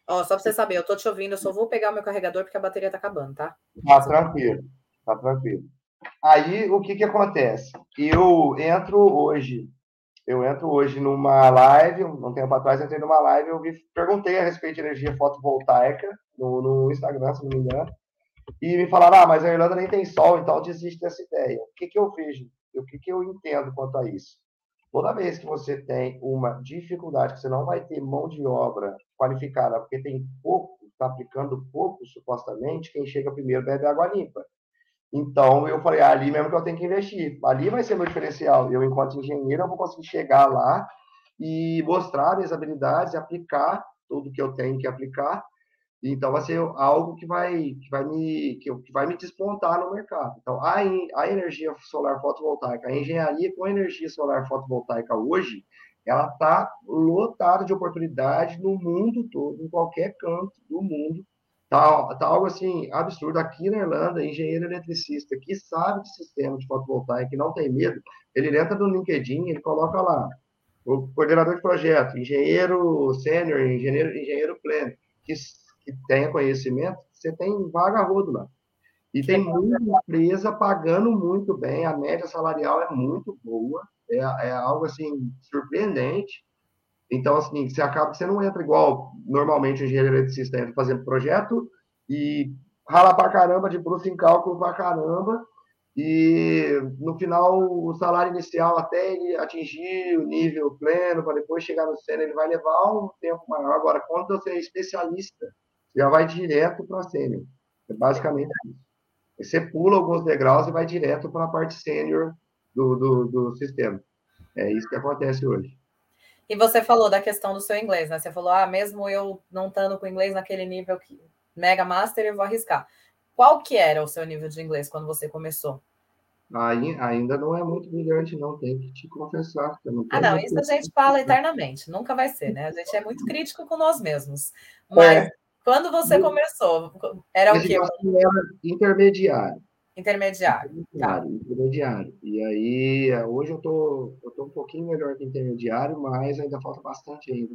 Ó, só para você saber, eu tô te ouvindo, eu só vou pegar meu carregador porque a bateria tá acabando, tá? Tá tranquilo. Tá tranquilo. Aí, o que que acontece? Eu entro hoje, eu entro hoje numa live, um tempo atrás entrei numa live, eu perguntei a respeito de energia fotovoltaica no, no Instagram, se não me engano, e me falaram, ah, mas a Irlanda nem tem sol, então desiste dessa ideia. O que que eu vejo? O que que eu entendo quanto a isso? Toda vez que você tem uma dificuldade, que você não vai ter mão de obra qualificada, porque tem pouco, está aplicando pouco, supostamente, quem chega primeiro bebe água limpa. Então, eu falei, ah, ali mesmo que eu tenho que investir. Ali vai ser meu diferencial. Eu, enquanto engenheiro, eu vou conseguir chegar lá e mostrar minhas habilidades, aplicar tudo que eu tenho que aplicar. Então, vai ser algo que vai, que vai, me, que, vai me despontar no mercado. Então, a, a energia solar fotovoltaica, a engenharia com energia solar fotovoltaica hoje, ela está lotada de oportunidade no mundo todo, em qualquer canto do mundo, Tá, tá algo assim absurdo. Aqui na Irlanda, engenheiro eletricista que sabe de sistema de fotovoltaica, que não tem medo, ele entra no LinkedIn, ele coloca lá o coordenador de projeto, engenheiro sênior, engenheiro, engenheiro pleno, que, que tenha conhecimento, você tem vaga rodo lá. E tem muita empresa pagando muito bem, a média salarial é muito boa, é, é algo assim surpreendente. Então, assim, você acaba, você não entra igual normalmente o engenheiro eletricista entra fazendo projeto e rala pra caramba de bruto em cálculo pra caramba e no final o salário inicial até ele atingir o nível pleno para depois chegar no sênior ele vai levar um tempo maior. Agora, quando você é especialista, já vai direto para sênior. É basicamente isso. Você pula alguns degraus e vai direto para a parte sênior do, do, do sistema. É isso que acontece hoje. E você falou da questão do seu inglês, né? Você falou, ah, mesmo eu não estando com inglês naquele nível que Mega Master, eu vou arriscar. Qual que era o seu nível de inglês quando você começou? ainda não é muito brilhante, não, tem que te confessar. Não ah, não, isso a gente fala eternamente, nunca vai ser, né? A gente é muito crítico com nós mesmos. Mas é. quando você começou, era o quê? Era intermediário. Intermediário. Intermediário, tá. intermediário. E aí, hoje eu tô, eu tô um pouquinho melhor que intermediário, mas ainda falta bastante ainda.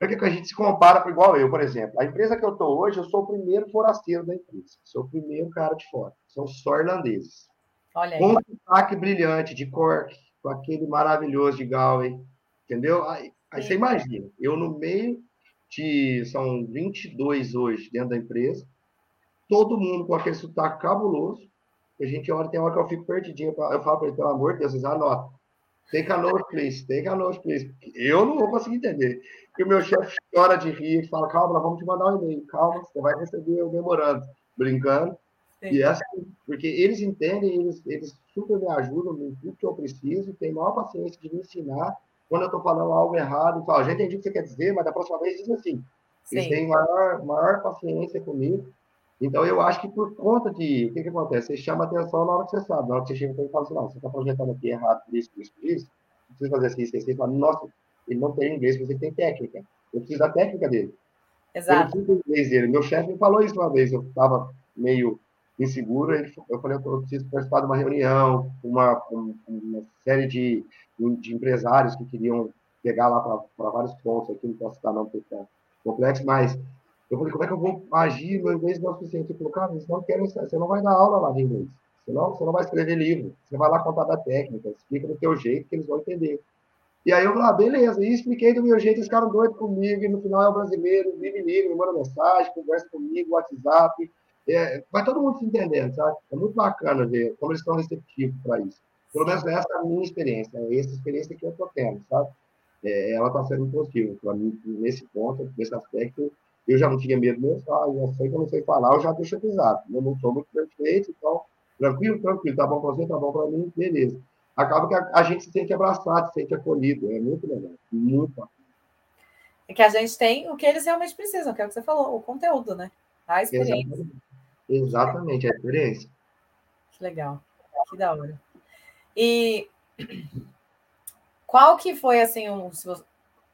É que a gente se compara com igual eu, por exemplo. A empresa que eu estou hoje, eu sou o primeiro forasteiro da empresa. Sou o primeiro cara de fora. São só irlandeses. Olha aí. Com um destaque brilhante de Cork, com aquele maravilhoso de Galway. Entendeu? Aí, aí você imagina, eu no meio de. São 22 hoje dentro da empresa. Todo mundo com aquele sotaque cabuloso a gente olha, tem hora que eu fico perdidinho. Eu falo para ele, pelo amor de Deus, vocês. Take a note, please. A note, please. Eu não vou conseguir entender. Porque o meu chefe chora de rir e fala, calma, nós vamos te mandar um e-mail. Calma, você vai receber o memorando. Brincando. Sim. E essa, porque eles entendem, eles, eles super me ajudam no tudo que eu preciso, tem maior paciência de me ensinar quando eu estou falando algo errado. Falo, já entendi o que você quer dizer, mas da próxima vez diz assim. Eles Sim. têm maior, maior paciência comigo. Então, eu acho que por conta de. O que, que acontece? Você chama atenção na hora que você sabe. Na hora que você chega e fala assim: não, você está projetando aqui errado por isso, por isso, por isso. Precisa fazer assim, assim. Fala, nossa, ele não tem inglês, você tem técnica. Eu preciso da técnica dele. Exato. Eu inglês dele. Meu chefe me falou isso uma vez. Eu estava meio inseguro. Eu falei: eu preciso participar de uma reunião, uma, uma série de, de empresários que queriam pegar lá para vários pontos aqui, não posso citar não, porque é complexo, mas eu falei, como é que eu vou agir? Meu inglês não é suficiente. Ele falou, cara, não querem, você não vai dar aula lá de inglês. Senão, você não vai escrever livro. Você vai lá contar da técnica, explica do teu jeito que eles vão entender. E aí eu falei, ah, beleza. E expliquei do meu jeito, eles ficaram doidos comigo. E no final é o brasileiro, vive livre, me manda mensagem, conversa comigo, WhatsApp. É, vai todo mundo se entendendo, sabe? É muito bacana ver como eles estão receptivos para isso. Pelo menos essa é a minha experiência, é essa experiência que eu estou tendo, sabe? É, ela está sendo positiva para mim nesse ponto, nesse aspecto eu já não tinha medo mesmo, ah, eu sei que eu não sei falar, eu já deixo avisado. Eu não sou muito perfeito, então, tranquilo, tranquilo, tá bom para você, tá bom para mim, beleza. Acaba que a, a, gente se sente abraçado, se sente acolhido, é muito legal, muito bacana. É que a gente tem o que eles realmente precisam, que é o que você falou, o conteúdo, né? A experiência. Exatamente, Exatamente a experiência. Que legal, que da hora. E qual que foi, assim, um,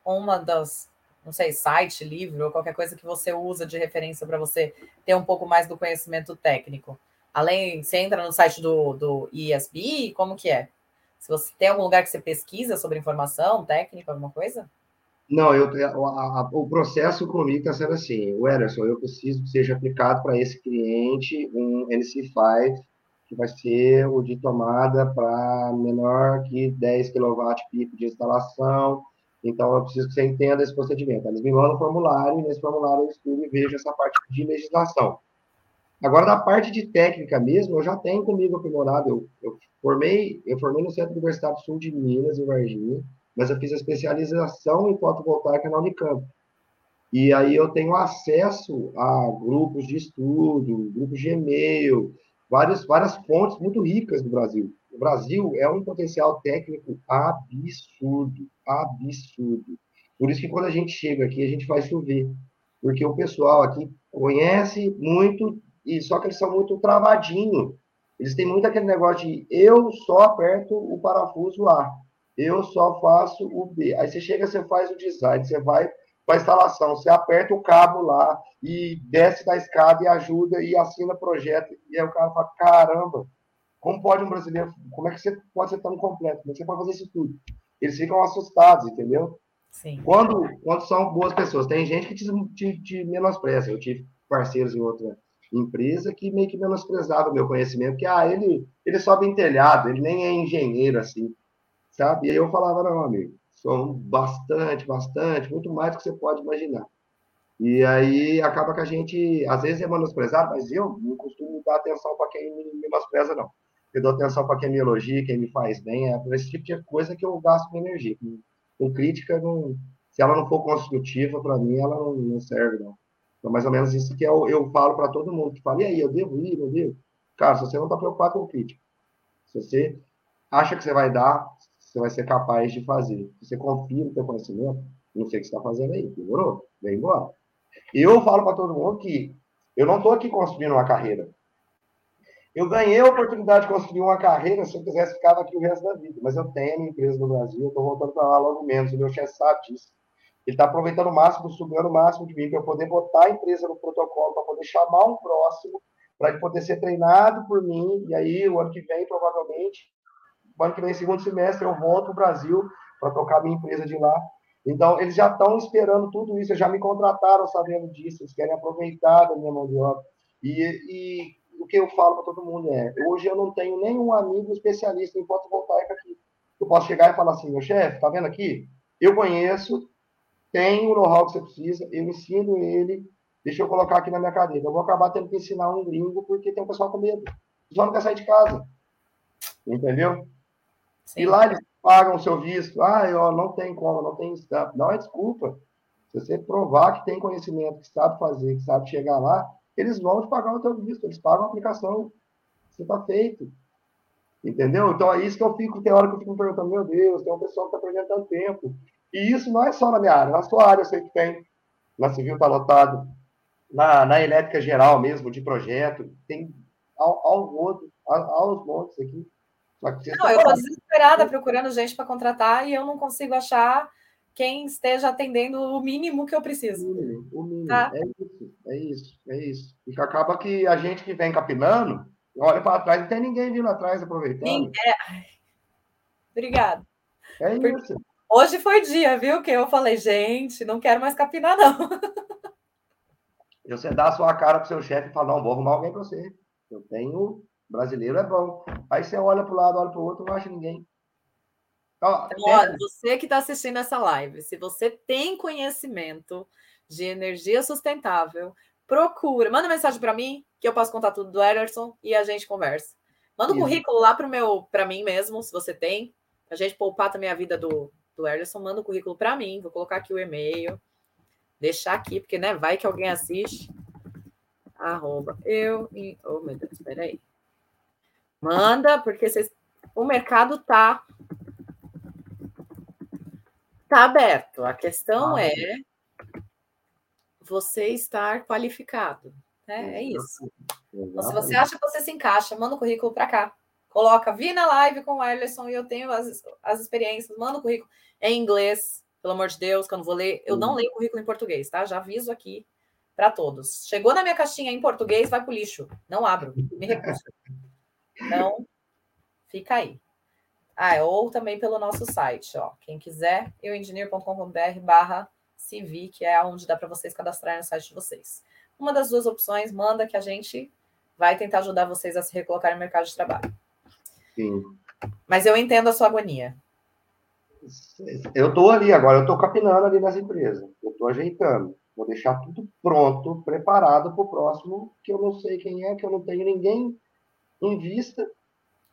uma das não sei, site, livro ou qualquer coisa que você usa de referência para você ter um pouco mais do conhecimento técnico? Além, você entra no site do, do ISB, como que é? Se você tem algum lugar que você pesquisa sobre informação técnica, alguma coisa? Não, eu, a, a, o processo comigo está sendo assim, o Ederson, eu preciso que seja aplicado para esse cliente um NC5, que vai ser o de tomada para menor que 10 kW de instalação, então, eu preciso que você entenda esse procedimento. Eles me mandam um formulário, e nesse formulário eu estudo e vejo essa parte de legislação. Agora, da parte de técnica mesmo, eu já tenho comigo aprimorado. Eu, eu, formei, eu formei no Centro Universitário Sul de Minas, em Varginha, mas eu fiz a especialização em fotovoltaica na Unicamp. E aí eu tenho acesso a grupos de estudo, grupos de e-mail, várias, várias fontes muito ricas do Brasil. O Brasil é um potencial técnico absurdo, absurdo. Por isso que quando a gente chega aqui, a gente faz chover. Porque o pessoal aqui conhece muito, e só que eles são muito travadinhos. Eles têm muito aquele negócio de eu só aperto o parafuso A, eu só faço o B. Aí você chega, você faz o design, você vai para a instalação, você aperta o cabo lá e desce da escada e ajuda e assina projeto. E aí o cara fala: caramba, como pode um brasileiro, como é que você pode ser tão completo? Como é que você pode fazer isso tudo? Eles ficam assustados, entendeu? Sim. Quando, quando são boas pessoas. Tem gente que te, te, te menospreza. Eu tive parceiros em outra empresa que meio que menosprezavam o meu conhecimento, que ah, ele, ele sobe em telhado, ele nem é engenheiro assim, sabe? E aí eu falava, não, amigo, sou bastante, bastante, muito mais do que você pode imaginar. E aí acaba que a gente, às vezes, é menosprezado, mas eu não costumo dar atenção para quem me menospreza, não eu dou atenção para quem me elogia, quem me faz bem, é esse tipo de coisa que eu gasto minha energia. Com, com crítica, não, se ela não for construtiva, para mim, ela não, não, serve, não. Então, mais ou menos isso que eu, eu falo para todo mundo, que fala, e aí, eu devo ir, eu devo? Cara, se você não está preocupado com crítica, se você acha que você vai dar, você vai ser capaz de fazer. Você confia no seu conhecimento, não sei o que você está fazendo aí, demorou? Vem embora. Eu falo para todo mundo que eu não estou aqui construindo uma carreira. Eu ganhei a oportunidade de construir uma carreira se eu quisesse ficar aqui o resto da vida. Mas eu tenho a minha empresa no Brasil, estou voltando para lá logo menos. O meu chefe sabe disso. Ele está aproveitando o máximo, sugando o máximo de mim para eu poder botar a empresa no protocolo, para poder chamar um próximo, para ele poder ser treinado por mim. E aí, o ano que vem, provavelmente, o ano que vem, segundo semestre, eu volto para o Brasil para tocar minha empresa de lá. Então, eles já estão esperando tudo isso, já me contrataram sabendo disso, eles querem aproveitar da minha mão de obra. E, e o que eu falo para todo mundo é: hoje eu não tenho nenhum amigo especialista em fotovoltaica aqui. Eu posso chegar e falar assim, meu chefe, tá vendo aqui? Eu conheço, tenho o know-how que você precisa, eu ensino ele, deixa eu colocar aqui na minha cadeira. Eu vou acabar tendo que ensinar um gringo porque tem um pessoal com medo. O pessoal não quer sair de casa. Entendeu? Sim. E lá eles pagam o seu visto. Ah, eu não tem como, não tem stamp. Não é desculpa. Se você provar que tem conhecimento, que sabe fazer, que sabe chegar lá, eles vão te pagar o teu visto, eles pagam a aplicação. Você está feito. Entendeu? Então é isso que eu fico, tem hora que eu fico me perguntando, meu Deus, tem um pessoal que está perdendo tanto tempo. E isso não é só na minha área, na sua área eu sei que tem. Na civil está lotado. Na, na elétrica geral mesmo, de projeto, tem ao, ao outro, aos montes aqui. Não, eu estou desesperada procurando gente para contratar e eu não consigo achar quem esteja atendendo o mínimo que eu preciso. O mínimo, o mínimo. Tá? É isso, é isso, é isso. E acaba que a gente que vem capinando, olha para trás, não tem ninguém vindo atrás aproveitando. É... Obrigada. É isso. Hoje foi dia, viu? Que eu falei, gente, não quero mais capinar, não. E você dá a sua cara pro seu chefe e fala, não, vou arrumar alguém para você. Eu tenho Brasileiro é bom. Aí você olha para o lado, olha para o outro, não acha ninguém. Ó, então, olha, você que está assistindo essa live, se você tem conhecimento de energia sustentável, procura, manda mensagem para mim, que eu posso contar tudo do Ederson e a gente conversa. Manda o um currículo lá para meu, para mim mesmo, se você tem, a gente poupar também a vida do, do Ederson, manda o um currículo para mim, vou colocar aqui o e-mail, deixar aqui, porque né, vai que alguém assiste. Arroba eu. Oh, meu Deus, peraí. Manda, porque vocês, o mercado tá tá aberto. A questão ah, é você estar qualificado. Né? É isso. Então, se você acha que você se encaixa, manda o currículo para cá. Coloca, vi na live com o Erlerson e eu tenho as, as experiências, manda o currículo em inglês, pelo amor de Deus, que eu não vou ler. Eu não leio currículo em português, tá? Já aviso aqui para todos. Chegou na minha caixinha em português, vai para o lixo. Não abro, me recuso. Então, fica aí. Ah, ou também pelo nosso site, ó. Quem quiser, euengineer.com.br barra CV, que é onde dá para vocês cadastrarem no site de vocês. Uma das duas opções, manda que a gente vai tentar ajudar vocês a se recolocar no mercado de trabalho. Sim. Mas eu entendo a sua agonia. Eu estou ali agora, eu estou capinando ali nas empresas. Eu estou ajeitando. Vou deixar tudo pronto, preparado para o próximo, que eu não sei quem é, que eu não tenho ninguém em vista.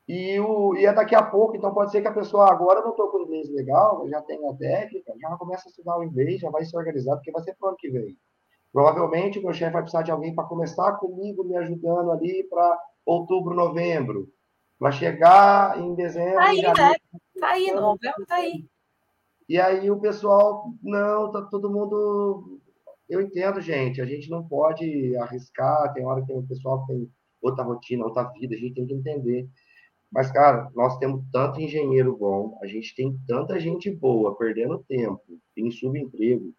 E, o, e é daqui a pouco, então pode ser que a pessoa agora não estou com inglês legal, já tem a técnica, já começa a estudar o inglês, já vai se organizar, porque vai ser para o ano que vem. Provavelmente o meu chefe vai precisar de alguém para começar comigo, me ajudando ali para outubro, novembro. Para chegar em dezembro. Tá aí, né? Tá aí, novembro tá aí. E aí o pessoal, não, tá todo mundo. Eu entendo, gente, a gente não pode arriscar, tem hora que o pessoal tem outra rotina, outra vida, a gente tem que entender. Mas, cara, nós temos tanto engenheiro bom, a gente tem tanta gente boa perdendo tempo em subemprego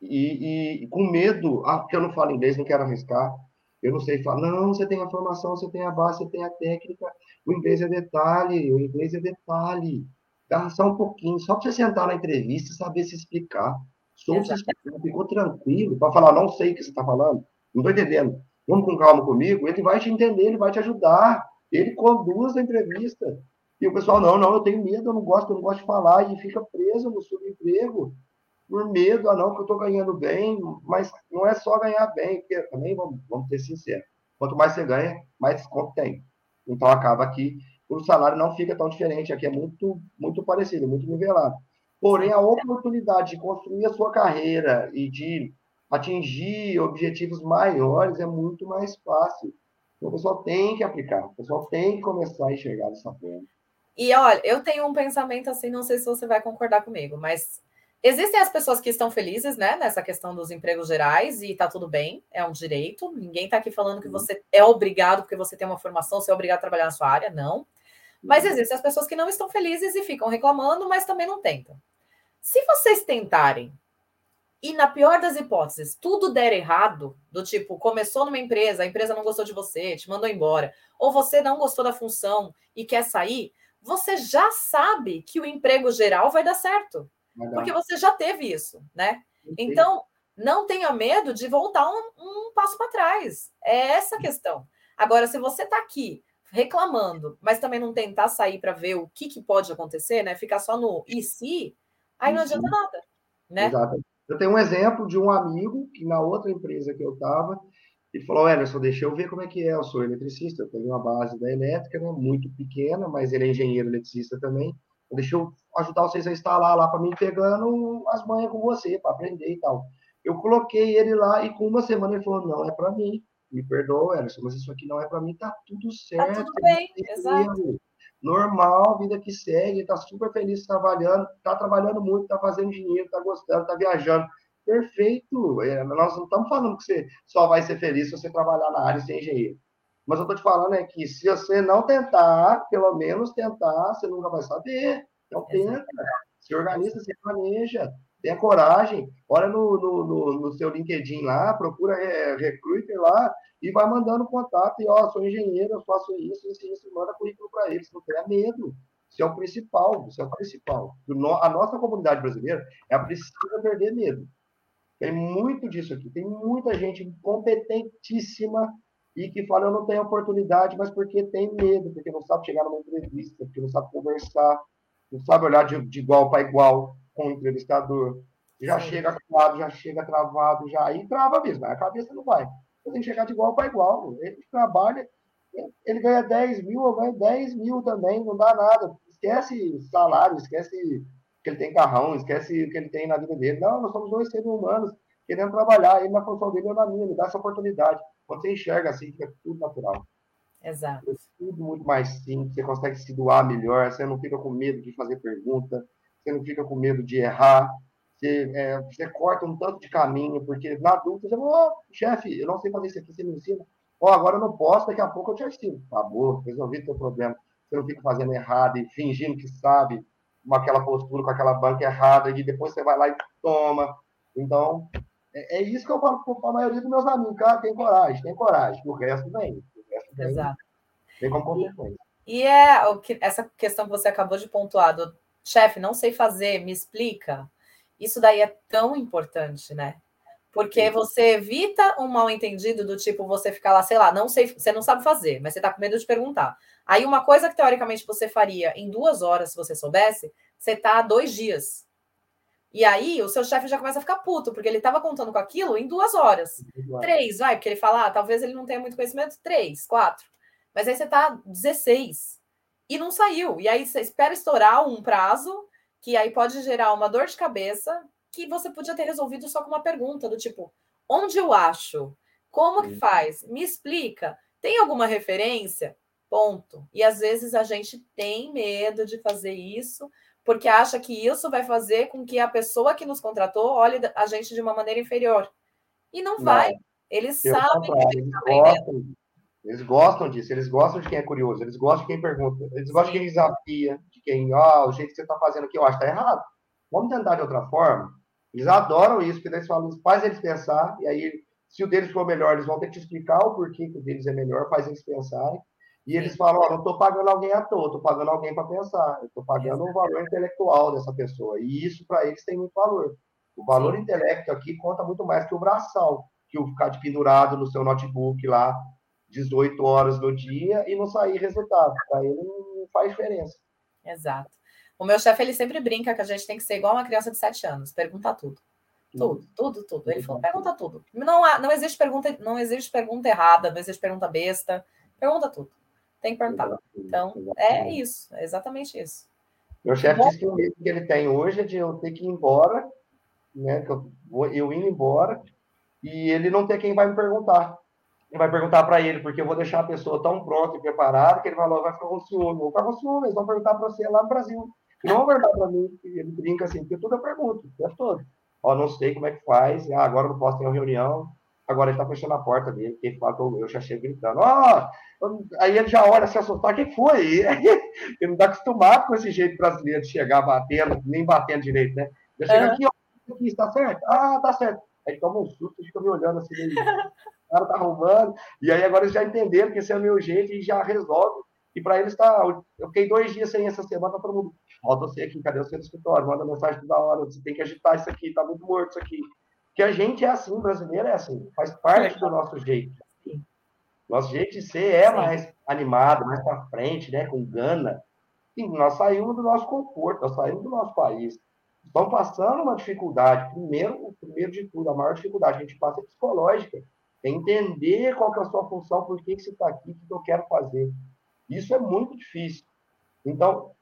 e, e, com medo, ah, porque eu não falo inglês, não quero arriscar, eu não sei falar, não, você tem a formação, você tem a base, você tem a técnica, o inglês é detalhe, o inglês é detalhe. Dá só um pouquinho, só para você sentar na entrevista e saber se explicar. Só se explicar, ficou tranquilo, para falar, não sei o que você está falando, não estou entendendo vamos com calma comigo, ele vai te entender, ele vai te ajudar, ele conduz a entrevista. E o pessoal, não, não, eu tenho medo, eu não gosto, eu não gosto de falar, e fica preso no subemprego por medo, ah, não, que eu estou ganhando bem, mas não é só ganhar bem, porque também, vamos, vamos ser sinceros, quanto mais você ganha, mais desconto tem. Então, acaba que o salário não fica tão diferente, aqui é muito, muito parecido, muito nivelado. Porém, a oportunidade de construir a sua carreira e de atingir objetivos maiores é muito mais fácil. Então, o pessoal tem que aplicar, o pessoal tem que começar a enxergar dessa forma. E olha, eu tenho um pensamento assim, não sei se você vai concordar comigo, mas existem as pessoas que estão felizes, né, nessa questão dos empregos gerais e tá tudo bem, é um direito. Ninguém tá aqui falando que uhum. você é obrigado porque você tem uma formação, você é obrigado a trabalhar na sua área, não. Mas uhum. existem as pessoas que não estão felizes e ficam reclamando, mas também não tentam. Se vocês tentarem e na pior das hipóteses, tudo der errado, do tipo, começou numa empresa, a empresa não gostou de você, te mandou embora, ou você não gostou da função e quer sair, você já sabe que o emprego geral vai dar certo. Porque você já teve isso, né? Então, não tenha medo de voltar um, um passo para trás. É essa a questão. Agora, se você está aqui reclamando, mas também não tentar sair para ver o que, que, pode acontecer, né? Ficar só no e se, aí não adianta nada, né? Exato. Eu tenho um exemplo de um amigo que na outra empresa que eu estava, ele falou, Emerson, deixa eu ver como é que é, eu sou eletricista, eu tenho uma base da elétrica, né, muito pequena, mas ele é engenheiro eletricista também, deixa eu ajudar vocês a instalar lá para mim, pegando as manhas com você, para aprender e tal. Eu coloquei ele lá e com uma semana ele falou, não, é para mim, me perdoa, Emerson, mas isso aqui não é para mim, tá tudo certo. Tá tudo bem, exato. Normal, vida que segue, tá super feliz trabalhando, tá trabalhando muito, tá fazendo dinheiro, tá gostando, tá viajando perfeito. É, nós não estamos falando que você só vai ser feliz se você trabalhar na área de ser engenheiro. Mas eu estou te falando é que se você não tentar, pelo menos tentar, você nunca vai saber. Então tenta, se organiza, se planeja, tenha coragem, olha no, no, no, no seu LinkedIn lá, procura é, recruiter lá e vai mandando contato e ó, sou engenheiro, eu faço isso, isso, isso, manda currículo para eles, não tenha medo. Isso é o principal, isso é o principal. A nossa comunidade brasileira é precisa perder medo. Tem muito disso aqui. Tem muita gente competentíssima e que fala, eu não tenho oportunidade, mas porque tem medo, porque não sabe chegar numa entrevista, porque não sabe conversar, não sabe olhar de, de igual para igual com o entrevistador. Já Sim. chega travado, já chega travado, já aí trava mesmo, a cabeça não vai. Você tem que chegar de igual para igual. Ele trabalha, ele ganha 10 mil, eu ganho 10 mil também, não dá nada. Esquece salário, esquece que ele tem carrão, esquece o que ele tem na vida dele. Não, nós somos dois seres humanos querendo trabalhar, ele na função dele, eu na minha, me dá essa oportunidade. Quando você enxerga assim, fica tudo natural. Exato. É tudo muito mais simples, você consegue se doar melhor, você não fica com medo de fazer pergunta, você não fica com medo de errar, você, é, você corta um tanto de caminho, porque na dúvida você fala, oh, chefe, eu não sei fazer isso aqui, você me ensina. Ó, oh, agora eu não posso, daqui a pouco eu te ensino. Acabou, resolvi o teu problema. Você não fica fazendo errado e fingindo que sabe, com aquela postura, com aquela banca errada, e depois você vai lá e toma. Então, é, é isso que eu falo para a maioria dos meus amigos, cara, tem coragem, tem coragem, o resto vem. O resto vem, Exato. vem como consequência. E, e é o que, essa questão que você acabou de pontuar, do chefe, não sei fazer, me explica. Isso daí é tão importante, né? Porque você evita um mal entendido do tipo você ficar lá, sei lá, não sei, você não sabe fazer, mas você tá com medo de perguntar. Aí uma coisa que teoricamente você faria em duas horas, se você soubesse, você tá há dois dias. E aí o seu chefe já começa a ficar puto, porque ele estava contando com aquilo em duas horas. Três, vai, porque ele fala, ah, talvez ele não tenha muito conhecimento, três, quatro. Mas aí você tá 16 e não saiu. E aí você espera estourar um prazo, que aí pode gerar uma dor de cabeça, que você podia ter resolvido só com uma pergunta, do tipo, onde eu acho? Como que faz? Me explica. Tem alguma referência? Ponto. E às vezes a gente tem medo de fazer isso, porque acha que isso vai fazer com que a pessoa que nos contratou olhe a gente de uma maneira inferior. E não vai. Eles Eu sabem que eles gostam, eles gostam disso, eles gostam de quem é curioso, eles gostam de quem pergunta, eles gostam de quem desafia, de quem, ó, oh, o jeito que você está fazendo aqui, eu acho que está errado. Vamos tentar de outra forma? Eles adoram isso, porque eles falam, faz eles pensar, e aí, se o deles for melhor, eles vão ter que te explicar o porquê que o deles é melhor, faz eles pensarem. E eles falam, ó, não estou pagando alguém à toa, estou pagando alguém para pensar, eu estou pagando o um valor intelectual dessa pessoa. E isso, para eles, tem muito valor. O valor intelecto aqui conta muito mais que o braçal, que o ficar de pendurado no seu notebook lá 18 horas do dia e não sair resultado. Para ele não faz diferença. Exato. O meu chefe, ele sempre brinca que a gente tem que ser igual uma criança de 7 anos, perguntar tudo. Tudo, tudo, tudo. Ele falou, pergunta tudo. Não, há, não, existe pergunta, não existe pergunta errada, não existe pergunta besta. Pergunta tudo. Tem que perguntar. Então, é isso, é exatamente isso. Meu chefe disse que o medo que ele tem hoje é de eu ter que ir embora, né? Que eu, eu indo embora, e ele não ter quem vai me perguntar. Vai perguntar para ele, porque eu vou deixar a pessoa tão pronta e preparada que ele vai, vai ficar com ciúme. Vou ficar com ciúme, eles vão perguntar para você lá no Brasil. E não vão perguntar para mim, ele brinca assim, porque tudo eu pergunto, o tempo todo. Ó, não sei como é que faz, ah, agora não posso ter uma reunião, agora ele está fechando a porta dele, porque ele fala que eu, já chego gritando, ó, oh! aí ele já olha se assustar, quem foi? ele não está acostumado com esse jeito brasileiro de chegar batendo, nem batendo direito, né? Eu chego aqui, ó, aqui, está certo? Ah, tá certo. Aí toma um susto, fica me olhando assim, meio o cara tá arrumando. E aí agora eles já entenderam que esse é o meu jeito e já resolve. E para eles tá. Eu fiquei dois dias sem essa semana, tá todo mundo. Falta você aqui, cadê você no escritório? Manda mensagem toda hora, você tem que agitar isso aqui, tá muito morto isso aqui. Que a gente é assim, brasileiro é assim, faz parte do nosso jeito. Nosso jeito de ser é mais animado, mais para frente, né? Com gana. E nós saímos do nosso conforto, nós saímos do nosso país. Estamos passando uma dificuldade. Primeiro, primeiro de tudo, a maior dificuldade que a gente passa é psicológica é entender qual é a sua função, por que, que você está aqui, o que eu quero fazer. Isso é muito difícil. Então,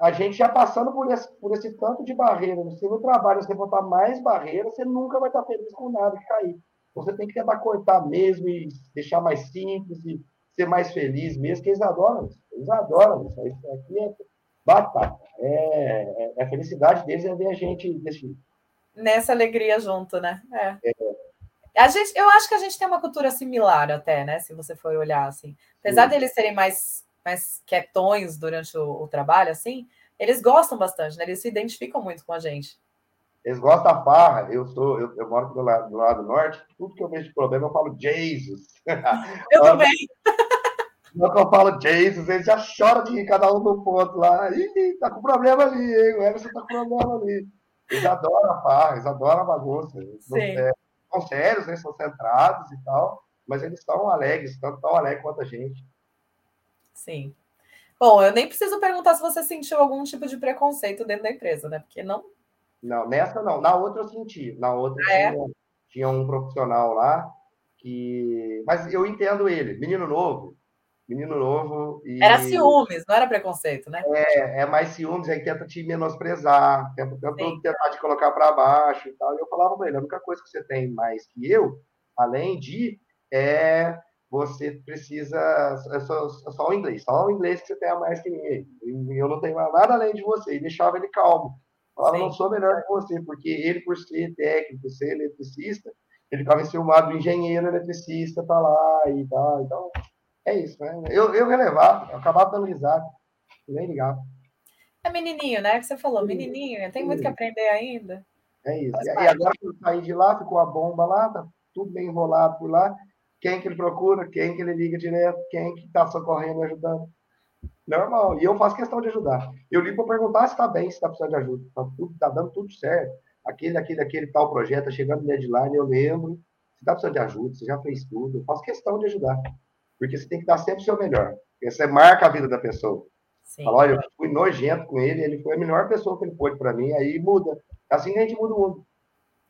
a gente já passando por esse, por esse tanto de barreira, se no trabalho você botar mais barreiras, você nunca vai estar feliz com nada que cair. Você tem que tentar cortar mesmo e deixar mais simples e ser mais feliz mesmo, que eles adoram isso. Eles adoram isso. Isso aqui é batata. É, é, é, a felicidade deles é ver a gente desse Nessa alegria junto, né? É. é. A gente, eu acho que a gente tem uma cultura similar até, né? Se você for olhar assim. Apesar Sim. deles serem mais, mais quietões durante o, o, trabalho, assim, eles gostam bastante, né? Eles se identificam muito com a gente. Eles gostam da farra. Eu sou, eu, eu moro do lado, do lado norte. Tudo que eu vejo de problema, eu falo Jesus. Eu também. Quando eu falo Jesus, eles já choram de cada um do ponto lá. Ih, tá com problema ali, hein? O Emerson tá com problema ali. Eles adoram a farra, eles adoram a bagunça. Sim. É, são sérios, né? são centrados e tal, mas eles estão alegres, tanto tão alegres quanto a gente. Sim. Bom, eu nem preciso perguntar se você sentiu algum tipo de preconceito dentro da empresa, né? Porque não. Não, nessa não. Na outra eu senti. Na outra ah, é? tinha, tinha um profissional lá que. Mas eu entendo ele, menino novo, menino novo. E... Era ciúmes, não era preconceito, né? É, é mais ciúmes, aí tenta te menosprezar, tenta, tenta tentar te colocar para baixo e tal. E eu falava para ele: a única coisa que você tem mais que eu, além de, é você precisa. É só, é só o inglês, só o inglês que você tem a mais que mim. Eu não tenho nada além de você. E deixava ele calmo. Falava, Sim. não sou melhor que você, porque ele, por ser técnico, ser eletricista, ele ficava enciumado do engenheiro eletricista, tá lá e tal. Então, é isso, né? Eu, eu relevava, eu acabava dando risada, nem ligava. É menininho, né? Que você falou, menininho, tem muito que aprender ainda. É isso. E, e agora que eu saí de lá, ficou a bomba lá, tá tudo bem enrolado por lá. Quem que ele procura, quem que ele liga direto, quem que está socorrendo, ajudando. Normal. E eu faço questão de ajudar. Eu ligo para perguntar se está bem, se está precisando de ajuda. Está tá dando tudo certo. Aquele, aquele, aquele tal projeto, tá chegando no deadline, eu lembro. Se está precisando de ajuda, você já fez tudo. Eu faço questão de ajudar. Porque você tem que dar sempre o seu melhor. Porque você marca a vida da pessoa. Sim. Fala, olha, eu fui nojento com ele, ele foi a melhor pessoa que ele pôde para mim, aí muda. Assim que a gente muda o mundo.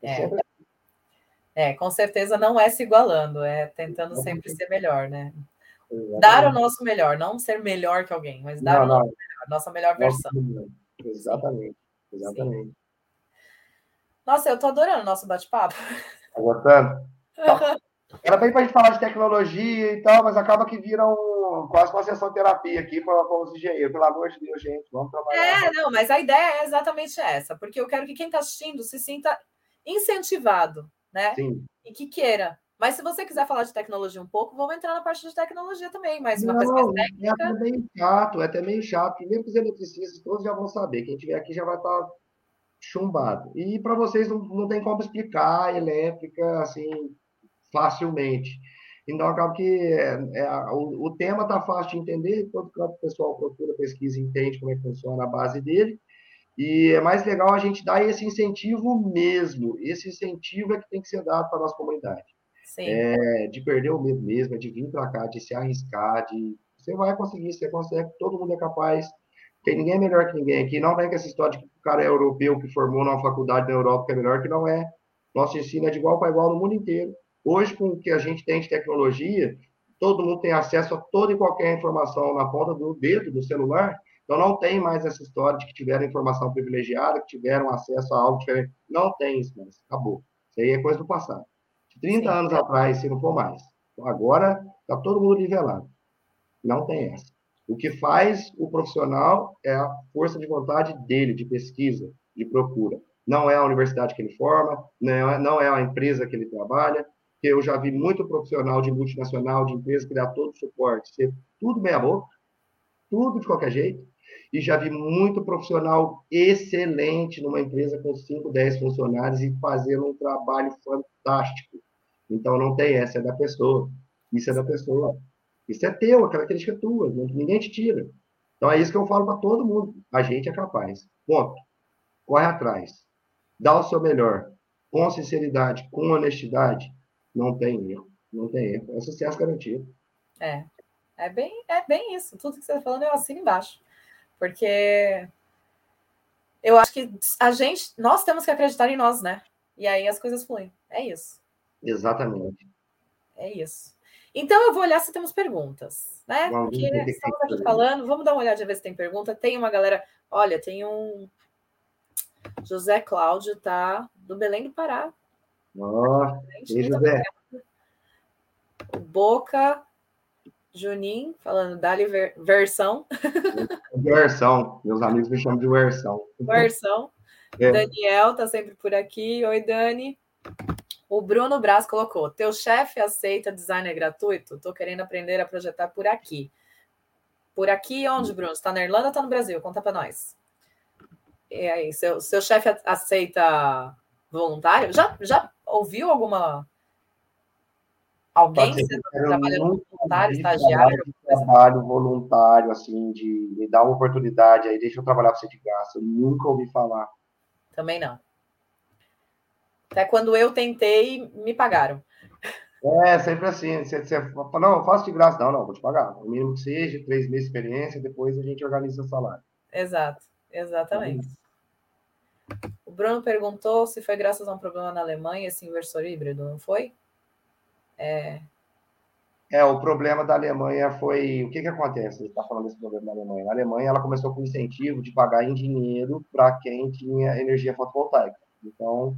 É. Sempre... Assim. é, com certeza não é se igualando, é tentando sempre ser melhor, né? Exatamente. Dar o nosso melhor, não ser melhor que alguém, mas dar não, o nosso melhor, a nossa melhor versão. Exatamente, exatamente. Sim. Nossa, eu tô adorando o nosso bate-papo. Tá gostando? Era bem para a gente falar de tecnologia e tal, mas acaba que vira um, quase uma sessão de terapia aqui para os engenheiros. Pelo amor de Deus, gente, vamos trabalhar. É, não, mas a ideia é exatamente essa, porque eu quero que quem está assistindo se sinta incentivado, né? Sim. E que queira. Mas se você quiser falar de tecnologia um pouco, vamos entrar na parte de tecnologia também, mas uma não, coisa mais técnica. É até meio chato, é até meio chato. Mesmo os eletricistas todos já vão saber. Quem tiver aqui já vai estar tá chumbado. E para vocês não, não tem como explicar elétrica, assim, facilmente. Então, acaba que é, é, o, o, tema está fácil de entender, todo o pessoal procura, pesquisa, entende como é que funciona a base dele, e é mais legal a gente dar esse incentivo mesmo, esse incentivo é que tem que ser dado para a nossa comunidade. É, de perder o medo mesmo, é de vir para cá, de se arriscar, de você vai conseguir, você consegue, todo mundo é capaz, tem ninguém melhor que ninguém aqui, não vem com essa história de que o cara é europeu que formou numa faculdade da Europa que é melhor, que não é. Nosso ensino é de igual para igual no mundo inteiro. Hoje, com o que a gente tem de tecnologia, todo mundo tem acesso a toda e qualquer informação na ponta do dedo do celular. Então, não tem mais essa história de que tiveram informação privilegiada, que tiveram acesso a algo diferente. Não tem isso mais. Acabou. Isso aí é coisa do passado. De 30 Sim. anos atrás, se não for mais. Agora está todo mundo nivelado. Não tem essa. O que faz o profissional é a força de vontade dele, de pesquisa, de procura. Não é a universidade que ele forma, não é, não é a empresa que ele trabalha, eu já vi muito profissional de multinacional, de empresa, dá todo o suporte, ser tudo meia boca, tudo de qualquer jeito, e já vi muito profissional excelente numa empresa com 5, 10 funcionários e fazendo um trabalho fantástico. Então, não tem essa, é da pessoa. Isso é da pessoa. Isso é teu, a característica é tua, ninguém te tira. Então, é isso que eu falo para todo mundo. A gente é capaz. Ponto. Corre atrás. Dá o seu melhor. Com sinceridade, com honestidade. Não tem erro. Não tem erro. É sucesso garantido. É. É bem, é bem isso. Tudo que você está falando, eu assino embaixo. Porque eu acho que a gente, nós temos que acreditar em nós, né? E aí as coisas fluem. É isso. Exatamente. É isso. Então eu vou olhar se temos perguntas, né? Porque estamos aqui falando, vamos dar uma olhada ver se tem pergunta. Tem uma galera, olha, tem um José Cláudio, tá? Do Belém do Pará. José. O Boca Juninho, falando Dali ver, versão. Versão, meus amigos me chamam de versão. Versão. É. Daniel tá sempre por aqui. Oi, Dani. O Bruno Braz colocou: Teu chefe aceita designer gratuito? Tô querendo aprender a projetar por aqui. Por aqui onde, Bruno? Está na Irlanda ou tá no Brasil? Conta para nós. E aí, seu, seu chefe aceita voluntário? Já, já ouviu alguma Alguém trabalhando voluntário, estagiário? Trabalho voluntário, assim, de me dar uma oportunidade aí, deixa eu trabalhar para você de graça. Eu nunca ouvi falar. Também não. Até quando eu tentei, me pagaram. É, sempre assim. Você, você fala, não, faço de graça. Não, não, vou te pagar. O mínimo que seja, três meses de experiência, depois a gente organiza o salário. Exato, exatamente. O Bruno perguntou se foi graças a um problema na Alemanha esse inversor híbrido, não foi? É... é, o problema da Alemanha foi. O que, que acontece? Você está falando desse problema da Alemanha. Na Alemanha, ela começou com incentivo de pagar em dinheiro para quem tinha energia fotovoltaica. Então,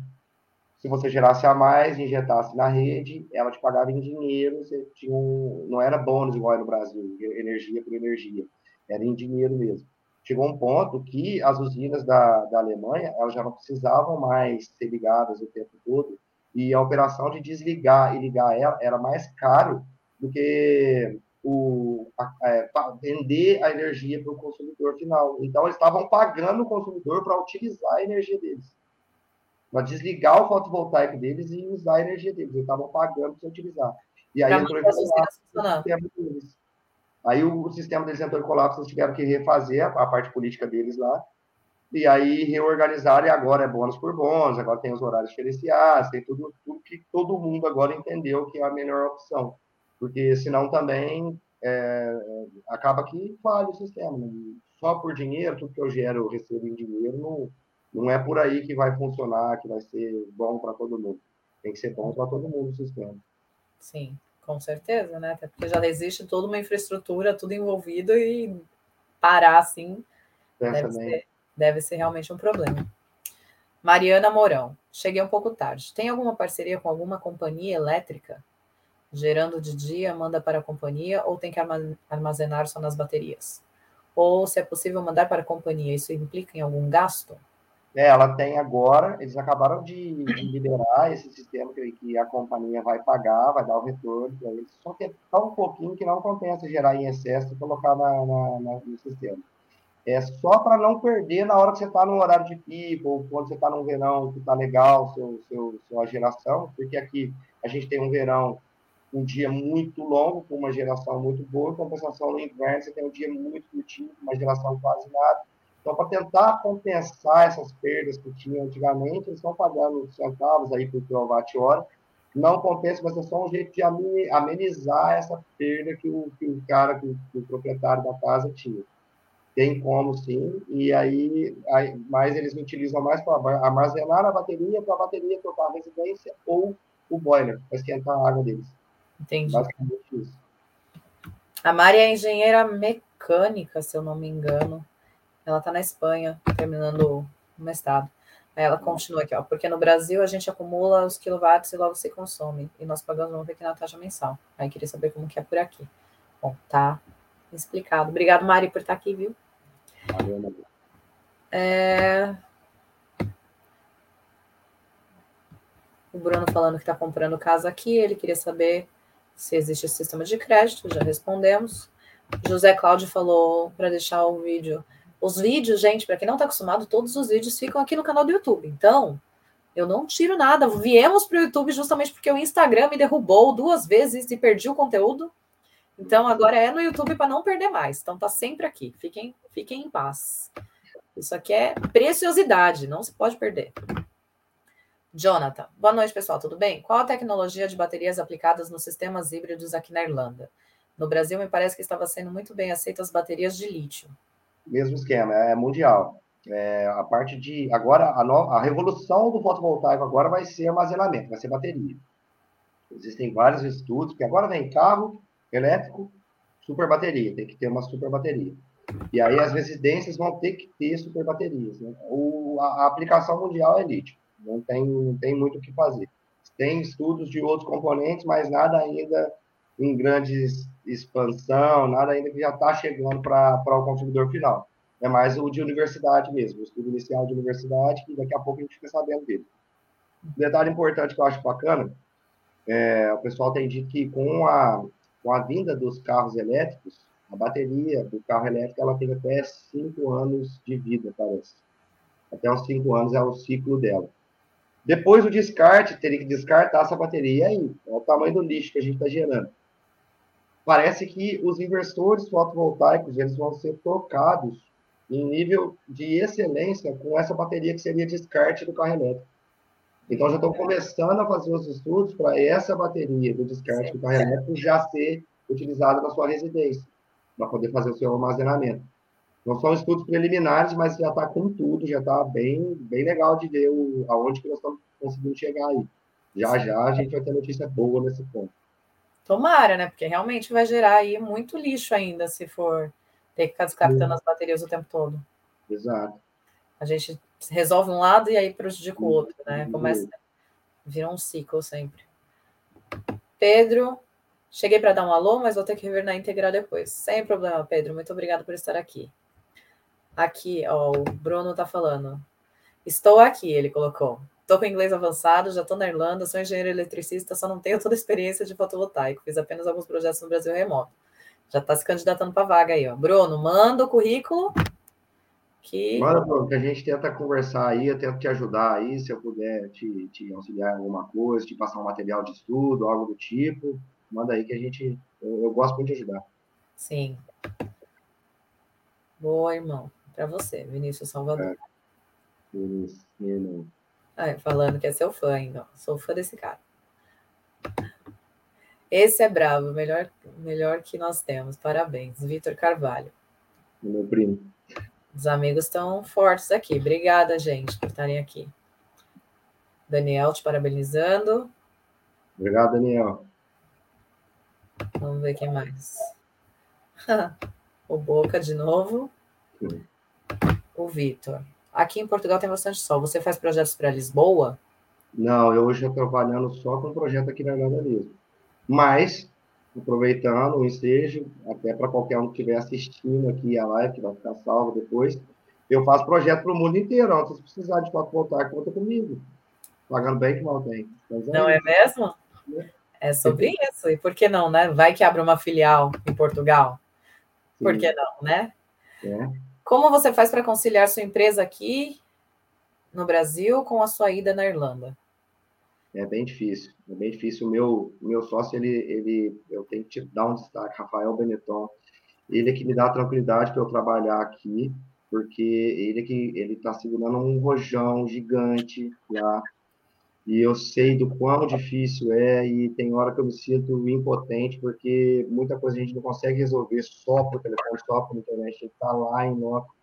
se você gerasse a mais, injetasse na rede, ela te pagava em dinheiro. Você tinha um... Não era bônus igual no Brasil, energia por energia. Era em dinheiro mesmo. Chegou um ponto que as usinas da, da Alemanha elas já não precisavam mais ser ligadas o tempo todo e a operação de desligar e ligar ela era mais caro do que o, a, é, vender a energia para o consumidor final. Então, eles estavam pagando o consumidor para utilizar a energia deles. Para desligar o fotovoltaico deles e usar a energia deles. Eles estavam pagando para utilizar. E aí entrou em colapso deles. Aí o, sistema deles entrou em colapso, eles tiveram que refazer a, a parte política deles lá e aí reorganizaram e agora é bônus por bônus, agora tem os horários diferenciados, tem tudo, tudo que todo mundo agora entendeu que é a melhor opção, porque senão também é, acaba que falha o sistema. Né? Só por dinheiro, tudo que eu gero, eu recebo em dinheiro, não, não é por aí que vai funcionar, que vai ser bom para todo mundo. Tem que ser bom para todo mundo o sistema. Sim, com certeza, né? Até porque já existe toda uma infraestrutura, tudo envolvido e parar assim. Deve ser, Deve ser realmente um problema. Mariana Mourão, cheguei um pouco tarde. Tem alguma parceria com alguma companhia elétrica? Gerando de dia, manda para a companhia ou tem que armazenar só nas baterias? Ou se é possível mandar para a companhia, isso implica em algum gasto? É, ela tem agora, eles acabaram de, de liberar esse sistema que, que, a companhia vai pagar, vai dar o retorno para eles, só que é tão pouquinho que não compensa gerar em excesso e colocar na, na, na, no sistema é só para não perder na hora que você está no horário de pico, ou quando você está num verão que está legal, seu, seu, sua geração, porque aqui a gente tem um verão, um dia muito longo, com uma geração muito boa, em compensação no inverno você tem um dia muito curtinho, com uma geração quase nada. Então, para tentar compensar essas perdas que tinham antigamente, eles estão pagando centavos aí por quilowatt-hora, não compensa, mas é só um jeito de amenizar essa perda que o, que o cara, que o, que o proprietário da casa tinha. Tem como sim, e aí, aí mas eles utilizam mais para armazenar a bateria, para a bateria trocar a residência ou o boiler, para esquentar a água deles. Entendi. Basicamente isso. A Mari é engenheira mecânica, se eu não me engano. Ela está na Espanha, terminando o mestrado. Ela continua aqui, ó, porque no Brasil a gente acumula os quilowatts e logo se consome, e nós pagamos uma pequena taxa mensal. Aí queria saber como que é por aqui. Bom, tá explicado. Obrigado, Mari, por estar aqui, viu? Valeu. É... O Bruno falando que está comprando casa aqui, ele queria saber se existe esse sistema de crédito, já respondemos. José Cláudio falou para deixar o vídeo. Os vídeos, gente, para quem não está acostumado, todos os vídeos ficam aqui no canal do YouTube. Então, eu não tiro nada. Viemos para o YouTube justamente porque o Instagram me derrubou duas vezes e perdi o conteúdo. Então, agora é no YouTube para não perder mais. Então, tá sempre aqui. Fiquem, fiquem em paz. Isso aqui é preciosidade, não se pode perder. Jonathan, boa noite, pessoal, tudo bem? Qual a tecnologia de baterias aplicadas nos sistemas híbridos aqui na Irlanda? No Brasil, me parece que estava sendo muito bem aceitas as baterias de lítio. Mesmo esquema, é mundial. É, a parte de. Agora, a, no, a revolução do fotovoltaico agora vai ser armazenamento, vai ser bateria. Existem vários estudos, que agora vem carro elétrico, super bateria, tem que ter uma super bateria. E aí as residências vão ter que ter super baterias. Né? O, a, a aplicação mundial é lítio. Não tem, não tem muito o que fazer. Tem estudos de outros componentes, mas nada ainda em grande expansão, nada ainda que já está chegando para o consumidor final. É mais o de universidade mesmo, o estudo inicial de universidade, que daqui a pouco a gente fica sabendo dele. Um detalhe importante que eu acho bacana, é, o pessoal tem dito que com a, com a vinda dos carros elétricos, a bateria do carro elétrico ela tem até 5 anos de vida, parece. Até uns 5 anos é o ciclo dela. Depois do descarte, teria que descartar essa bateria. Aí, é o tamanho do lixo que a gente está gerando. Parece que os inversores fotovoltaicos eles vão ser trocados em nível de excelência com essa bateria que seria descarte do carro elétrico. Então, já estão começando a fazer os estudos para essa bateria do descarte do carro elétrico já ser utilizada na sua residência, para poder fazer o seu armazenamento. Não são estudos preliminares, mas já está com tudo, já está bem, bem legal de ver o, aonde que nós estamos conseguindo chegar aí. Já já a gente vai ter notícia boa nesse ponto. Tomara, né? Porque realmente vai gerar aí muito lixo ainda se for ter que ficar descartando as baterias o tempo todo. Exato. A gente resolve um lado e aí prejudica o outro, né? Começa vira um ciclo sempre. Pedro, cheguei para dar um alô, mas vou ter que rever na íntegra depois. Sem problema, Pedro. Muito obrigado por estar aqui. Aqui, ó, o Bruno tá falando. Estou aqui, ele colocou. Estou com inglês avançado, já estou na Irlanda, sou engenheiro eletricista, só não tenho toda a experiência de fotovoltaico. Fiz apenas alguns projetos no Brasil remoto. Já está se candidatando para vaga aí, ó. Bruno, manda o currículo. Que... Manda, Bruno, que a gente tenta conversar aí, eu tento te ajudar aí, se eu puder te, te auxiliar em alguma coisa, te passar um material de estudo, algo do tipo. Manda aí que a gente. Eu, eu gosto muito de ajudar. Sim. Boa, irmão para você, Vinícius Salvador. É. Vinícius, ah, falando que é seu fã ainda, sou fã desse cara. Esse é bravo, melhor, melhor que nós temos. Parabéns, Vitor Carvalho. Meu primo. Os amigos estão fortes aqui. Obrigada, gente, por estarem aqui. Daniel te parabenizando. Obrigado, Daniel. Vamos ver quem mais. o Boca de novo. Sim o Vitor. Aqui em Portugal tem bastante sol. Você faz projetos para Lisboa? Não, eu hoje estou trabalhando só com projeto aqui na Irlanda mesmo. Mas, aproveitando o ensejo, até para qualquer um que estiver assistindo aqui a live, que vai ficar salvo depois, eu faço projeto para o mundo inteiro. Não, se precisar de fotovoltaico, conta comigo. Pagando bem que mal tem. Mas, não é, é mesmo? É sobre isso. E por que não, né? Vai que abre uma filial em Portugal. Sim. Por que não, né? É. Como você faz para conciliar sua empresa aqui no Brasil com a sua ida na Irlanda? É bem difícil, é bem difícil. O meu, meu sócio, ele, ele, eu tenho que dar um destaque, Rafael Benetton. Ele é que me dá tranquilidade para eu trabalhar aqui, porque ele é que ele está segurando um rojão gigante lá e eu sei do quão difícil é, e tem hora que eu me sinto impotente, porque muita coisa a gente não consegue resolver só por telefone, só por internet, tem estar lá em loco.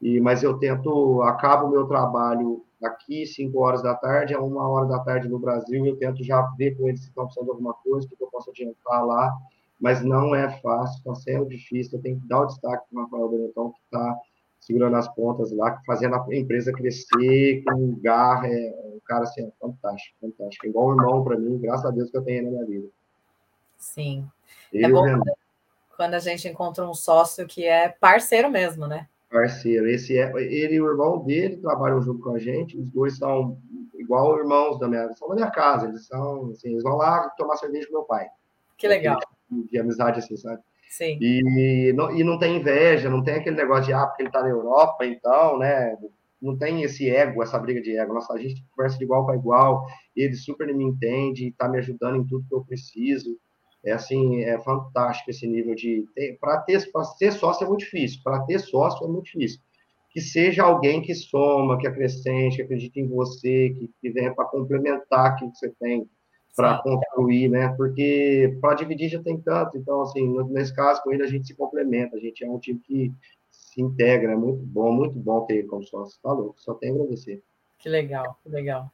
E, mas eu tento, acabo o meu trabalho aqui, 5 horas da tarde, a uma hora da tarde no Brasil, eu tento já ver com eles se estão precisando de alguma coisa, que eu posso adiantar lá, mas não é fácil, está sendo difícil, eu tenho que dar o destaque para o Rafael Benetton, que está segurando as pontas lá, fazendo a empresa crescer com garra. É, um cara assim, é fantástico, fantástico. Igual um irmão para mim, graças a Deus que eu tenho na minha vida. Sim. é bom quando a gente encontra um sócio que é parceiro mesmo, né? Parceiro. Esse é, ele e o irmão dele trabalham junto com a gente. Os dois são igual irmãos da minha, são da minha casa. Eles são, assim, eles vão lá tomar cerveja com meu pai. Que legal. De, de amizade assim, sabe? Sim. E não, e não tem inveja, não tem aquele negócio de, ah, porque ele está na Europa, então, né? Não tem esse ego, essa briga de ego. Nossa, a gente conversa de igual para igual, ele super me entende, está me ajudando em tudo que eu preciso. É assim, é fantástico esse nível de. Para ter, ter sócio é muito difícil, para ter sócio é muito difícil. Que seja alguém que soma, que acrescente, que acredite em você, que, que venha para complementar aquilo que você tem para construir, né? Porque para dividir já tem tanto. Então, assim, nesse caso, com ele a gente se complementa, a gente é um time que se integra, é muito bom, muito bom ter ele como sócio. Falou, tá só tem a agradecer. Que legal, que legal.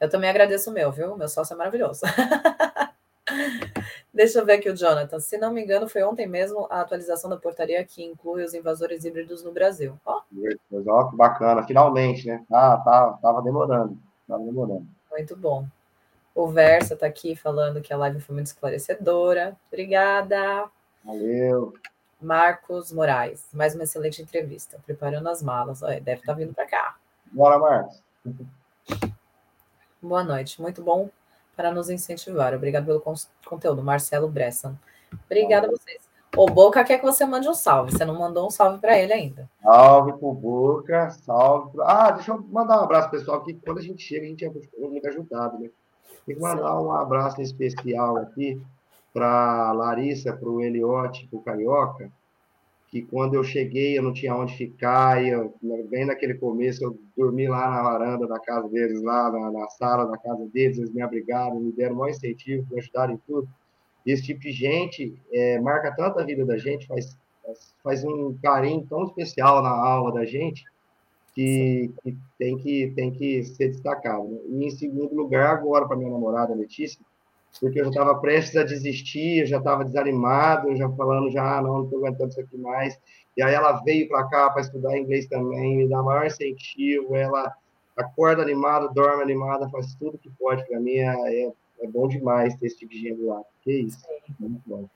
Eu também agradeço o meu, viu? Meu sócio é maravilhoso. Deixa eu ver aqui o Jonathan. Se não me engano, foi ontem mesmo a atualização da portaria que inclui os invasores híbridos no Brasil. Ó, oh. oh, que bacana, finalmente, né? Ah, tá, tava demorando, tava demorando. Muito bom. O Versa está aqui falando que a live foi muito esclarecedora. Obrigada. Valeu. Marcos Moraes, mais uma excelente entrevista. Preparando as malas. Olha, deve estar tá vindo para cá. Bora, Marcos. Boa noite. Muito bom para nos incentivar. Obrigado pelo conteúdo, Marcelo Bressan. Obrigada a vocês. O Boca quer que você mande um salve. Você não mandou um salve para ele ainda. Salve pro Boca, salve. Pro... Ah, deixa eu mandar um abraço, pessoal, que quando a gente chega, a gente é muito ajudado, né? Que mandar um abraço especial aqui para Larissa, para o Eliote, para o Carioca, que quando eu cheguei eu não tinha onde ficar, e eu, bem naquele começo eu dormi lá na varanda da casa deles, lá na, na sala da casa deles, eles me abrigaram, me deram um incentivo, me ajudaram em tudo. E esse tipo de gente é, marca tanto a vida da gente, faz, faz um carinho tão especial na alma da gente, que, que, tem, que tem que ser destacado. Né? E em segundo lugar, agora, para minha namorada Letícia, porque eu já estava prestes a desistir, eu já estava desanimado, já falando, já, ah, não, não estou aguentando isso aqui mais. E aí ela veio para cá para estudar inglês também, me dá maior incentivo, ela acorda animada, dorme animada, faz tudo que pode para mim, é, é, bom demais ter esse tipo de gente lá. Que isso, muito bom.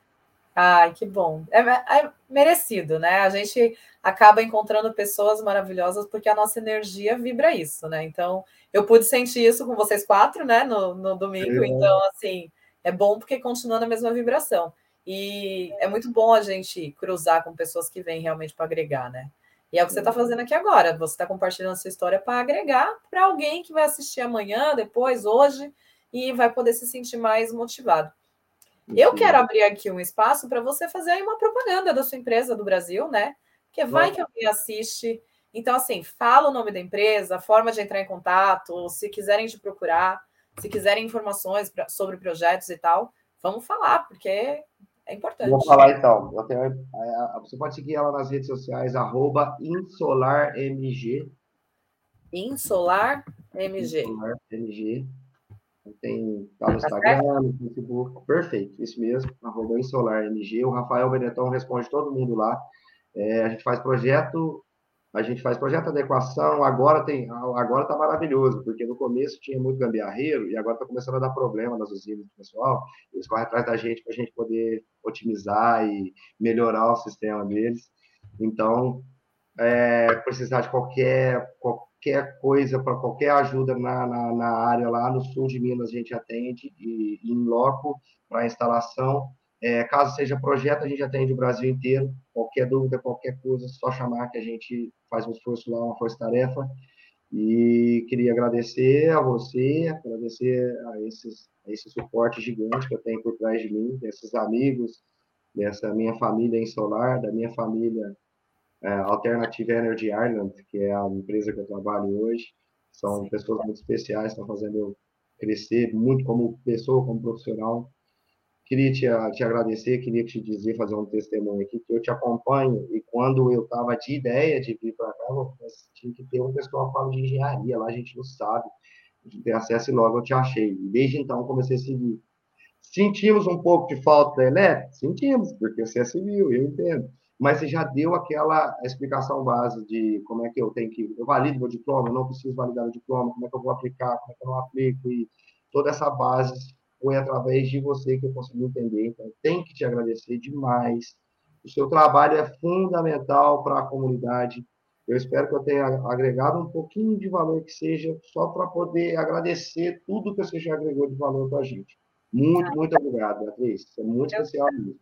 Ai, que bom. É, é, merecido, né? A gente acaba encontrando pessoas maravilhosas porque a nossa energia vibra isso, né? Então, eu pude sentir isso com vocês quatro, né, no, no domingo. É. Então, assim, é bom porque continua na mesma vibração. E é muito bom a gente cruzar com pessoas que vêm realmente para agregar, né? E é o que você está fazendo aqui agora. Você está compartilhando a sua história para agregar para alguém que vai assistir amanhã, depois, hoje, e vai poder se sentir mais motivado. Eu quero abrir aqui um espaço para você fazer aí uma propaganda da sua empresa do Brasil, né? Que vai que alguém assiste. Então, assim, fala o nome da empresa, a forma de entrar em contato, se quiserem te procurar, se quiserem informações pra, sobre projetos e tal, vamos falar, porque é importante. Vou falar então. Tenho, você pode seguir ela nas redes sociais, arroba. Insolarmg. Tem tá no tá Instagram, no Facebook, perfeito, isso mesmo, arroba MG. O Rafael Benetton responde todo mundo lá. É, a gente faz projeto, a gente faz projeto de adequação, agora tem, agora tá maravilhoso, porque no começo tinha muito gambiarreiro e agora está começando a dar problema nas usinas do pessoal. Eles correm atrás da gente para a gente poder otimizar e melhorar o sistema deles. Então, é, precisar de qualquer, qualquer qualquer coisa, para qualquer ajuda na, na, na, área lá no sul de Minas, a gente atende em loco para instalação. É, caso seja projeto, a gente atende o Brasil inteiro. Qualquer dúvida, qualquer coisa, só chamar que a gente faz um esforço lá, uma força-tarefa. E queria agradecer a você, agradecer a, esses, a esse suporte gigante que eu tenho por trás de mim, desses amigos, dessa minha família em Solar, da minha família Alternative Energy Ireland, que é a empresa que eu trabalho hoje. São Sim. pessoas muito especiais, estão fazendo eu crescer muito como pessoa, como profissional. Queria te, te agradecer, queria te dizer, fazer um testemunho aqui, que eu te acompanho, e quando eu estava de ideia de vir para cá, eu tinha que ter um pessoal falando de engenharia, lá a gente não sabe, a gente tem acesso e logo eu te achei. E desde então comecei a seguir. Sentimos um pouco de falta da elétrica? Sentimos, porque você é civil, eu entendo mas você já deu aquela explicação base de como é que eu tenho que. Eu valido meu diploma, não preciso validar o diploma, como é que eu vou aplicar, como é que eu não aplico, e toda essa base foi através de você que eu consegui entender. Então, tenho que te agradecer demais. O seu trabalho é fundamental para a comunidade. Eu espero que eu tenha agregado um pouquinho de valor que seja, só para poder agradecer tudo que você já agregou de valor para a gente. Muito, muito obrigado, Beatriz. É muito eu especial mesmo.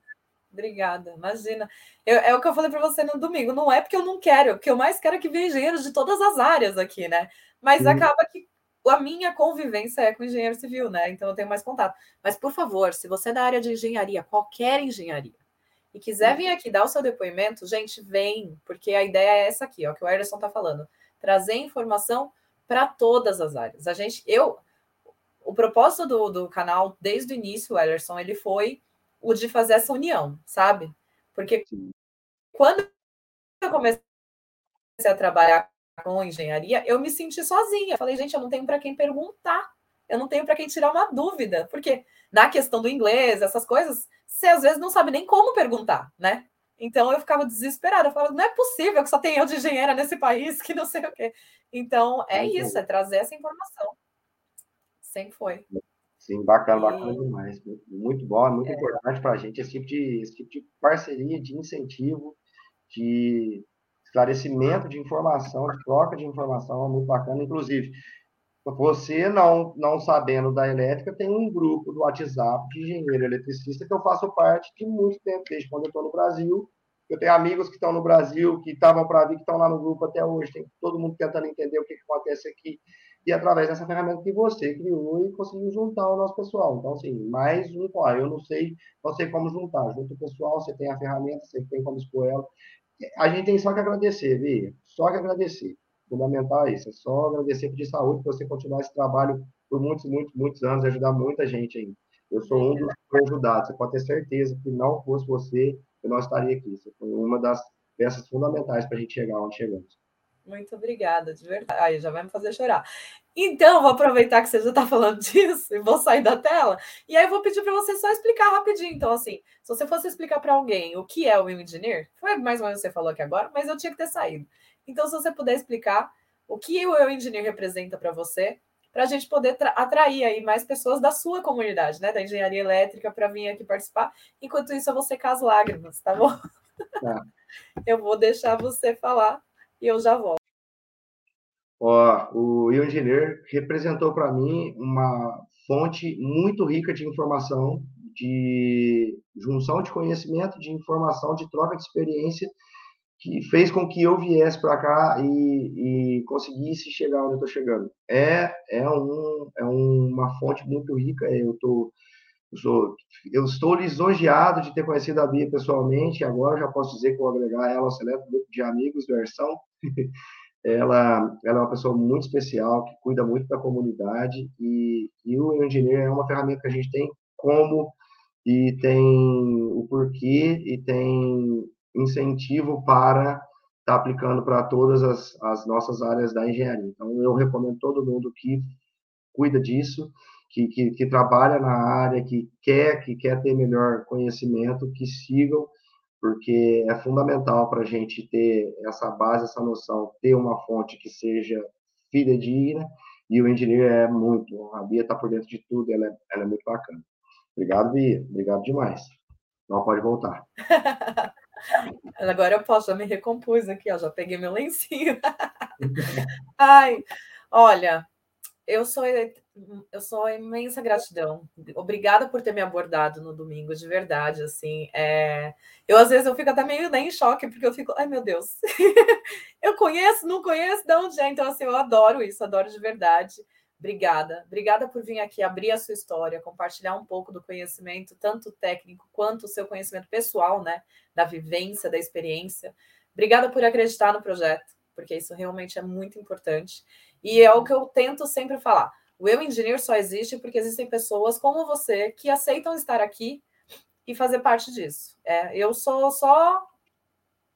Obrigada, imagina. Eu, é o que eu falei para você no domingo. Não é porque eu não quero, o que eu mais quero é que venha engenheiros de todas as áreas aqui, né? Mas Sim. acaba que a minha convivência é com engenheiro civil, né? Então eu tenho mais contato. Mas, por favor, se você é da área de engenharia, qualquer engenharia, e quiser vir aqui dar o seu depoimento, gente, vem, porque a ideia é essa aqui, ó, que o Ederson está falando. Trazer informação para todas as áreas. A gente, eu, o propósito do, do canal, desde o início, Ederson, ele foi o de fazer essa união, sabe? Porque quando eu comecei a trabalhar com engenharia, eu me senti sozinha. Falei, gente, eu não tenho para quem perguntar, eu não tenho para quem tirar uma dúvida, porque na questão do inglês, essas coisas, você às vezes não sabe nem como perguntar, né? Então eu ficava desesperada, eu falava, não é possível que só tenha eu de engenheira nesse país, que não sei o quê. Então é isso, é trazer essa informação. Sempre foi. Sim, bacana, bacana e... demais. Muito, muito bom, é muito é. importante para a gente esse tipo, de, esse tipo de parceria, de incentivo, de esclarecimento de informação, de troca de informação, é muito bacana. Inclusive, você não, não sabendo da elétrica, tem um grupo do WhatsApp de engenheiro eletricista que eu faço parte de muito tempo, desde quando eu estou no Brasil. Eu tenho amigos que estão no Brasil, que estavam para vir, que estão lá no grupo até hoje. Tem todo mundo tentando entender o que, que acontece aqui e através dessa ferramenta que você criou e conseguiu juntar o nosso pessoal. Então, assim, mais um, ó, eu não sei, não sei como juntar. Junta o pessoal, você tem a ferramenta, você tem como expor ela. A gente tem só que agradecer, Via. Só que agradecer. Fundamental é isso. É só agradecer pedir saúde para você continuar esse trabalho por muitos, muitos, muitos anos e ajudar muita gente ainda. Eu sou um dos ajudados. Você pode ter certeza que não fosse você, eu não estaria aqui. Você foi uma das peças fundamentais para a gente chegar onde chegamos. Muito obrigada, de verdade. Aí já vai me fazer chorar. Então, vou aproveitar que você já está falando disso e vou sair da tela. E aí vou pedir para você só explicar rapidinho. Então, assim, se você fosse explicar para alguém o que é o Engineer, foi mais ou menos o que você falou aqui agora, mas eu tinha que ter saído. Então, se você puder explicar o que o Engineer representa para você, para a gente poder atrair aí mais pessoas da sua comunidade, né, da engenharia elétrica, para vir aqui participar. Enquanto isso, eu vou secar as lágrimas, tá bom? Tá. Eu vou deixar você falar e eu já volto. Ó, o Engineer representou para mim uma fonte muito rica de informação, de junção de conhecimento, de informação, de troca de experiência, que fez com que eu viesse para cá e, e, conseguisse chegar onde eu estou chegando. É, é, um, é uma fonte muito rica. Eu, tô, eu, estou lisonjeado de ter conhecido a Bia pessoalmente. Agora já posso dizer que vou agregar ela ao seleto grupo de amigos versão. ela, ela é uma pessoa muito especial, que cuida muito da comunidade, e, e o Engineer é uma ferramenta que a gente tem como, e tem o porquê, e tem incentivo para estar tá aplicando para todas as, as nossas áreas da engenharia. Então, eu recomendo todo mundo que cuida disso, que, que, que, trabalha na área, que quer, que quer ter melhor conhecimento, que sigam porque é fundamental para a gente ter essa base, essa noção, ter uma fonte que seja fidedigna, e o engenheiro é muito, a Bia está por dentro de tudo, ela é, ela é muito bacana. Obrigado, Bia, obrigado demais. Não pode voltar. Agora eu posso, já me recompus aqui, ó, já peguei meu lencinho. Ai, olha, eu sou eu sou imensa gratidão. Obrigada por ter me abordado no domingo, de verdade, assim. É... Eu, às vezes, eu fico até meio né, em choque, porque eu fico, ai, meu Deus. eu conheço, não conheço, de onde é? Então, assim, eu adoro isso, adoro de verdade. Obrigada. Obrigada por vir aqui abrir a sua história, compartilhar um pouco do conhecimento, tanto técnico quanto o seu conhecimento pessoal, né? Da vivência, da experiência. Obrigada por acreditar no projeto, porque isso realmente é muito importante. E é o que eu tento sempre falar o eu engineer só existe porque existem pessoas como você que aceitam estar aqui e fazer parte disso. É, eu sou só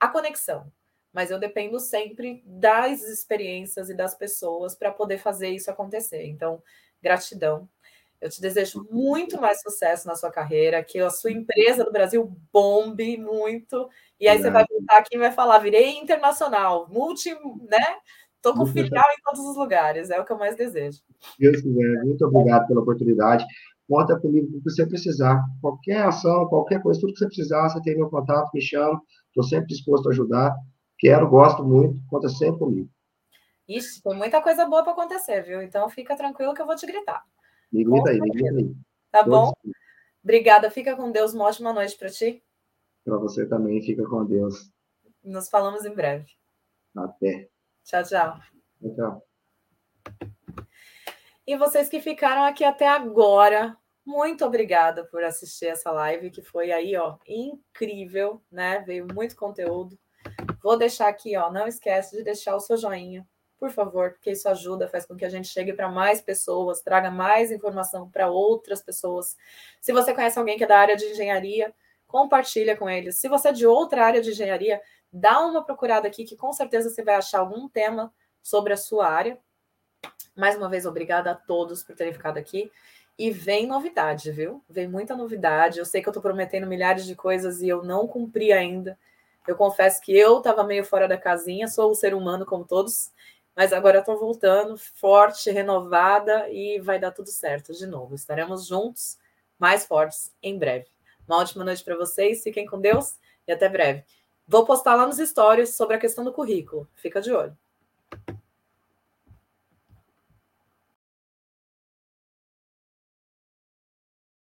a conexão, mas eu dependo sempre das experiências e das pessoas para poder fazer isso acontecer. Então, gratidão. Eu te desejo muito mais sucesso na sua carreira, que a sua empresa do Brasil bombe muito. E aí você vai voltar aqui e vai falar: virei internacional, multi, né? Estou com filial em todos os lugares, é o que eu mais desejo. Deus quiser, muito obrigado pela oportunidade. Conta comigo o que você precisar. Qualquer ação, qualquer coisa, tudo que você precisar, você tem meu contato, me chama. Estou sempre disposto a ajudar. Quero, gosto muito, conta sempre comigo. Ixi, tem muita coisa boa para acontecer, viu? Então fica tranquilo que eu vou te gritar. Me grita aí, me grita aí. Tá bom? Obrigada, fica com Deus. Uma ótima noite para ti. Para você também, fica com Deus. Nos falamos em breve. Até. Tchau, tchau. Tchau. E vocês que ficaram aqui até agora, muito obrigada por assistir essa live, que foi aí, ó, incrível, né? Veio muito conteúdo. Vou deixar aqui, ó, não esquece de deixar o seu joinha, por favor, porque isso ajuda, faz com que a gente chegue para mais pessoas, traga mais informação para outras pessoas. Se você conhece alguém que é da área de engenharia, compartilha com eles. Se você é de outra área de engenharia, dá uma procurada aqui que com certeza você vai achar algum tema sobre a sua área. Mais uma vez, obrigada a todos por terem ficado aqui. E vem novidade, viu? Vem muita novidade. Eu sei que eu estou prometendo milhares de coisas e eu não cumpri ainda. Eu confesso que eu estava meio fora da casinha, sou um ser humano como todos, mas agora estou voltando forte, renovada e vai dar tudo certo de novo. Estaremos juntos, mais fortes, em breve. Uma ótima noite para vocês, fiquem com Deus e até breve. Vou postar lá nos stories sobre a questão do currículo. Fica de olho.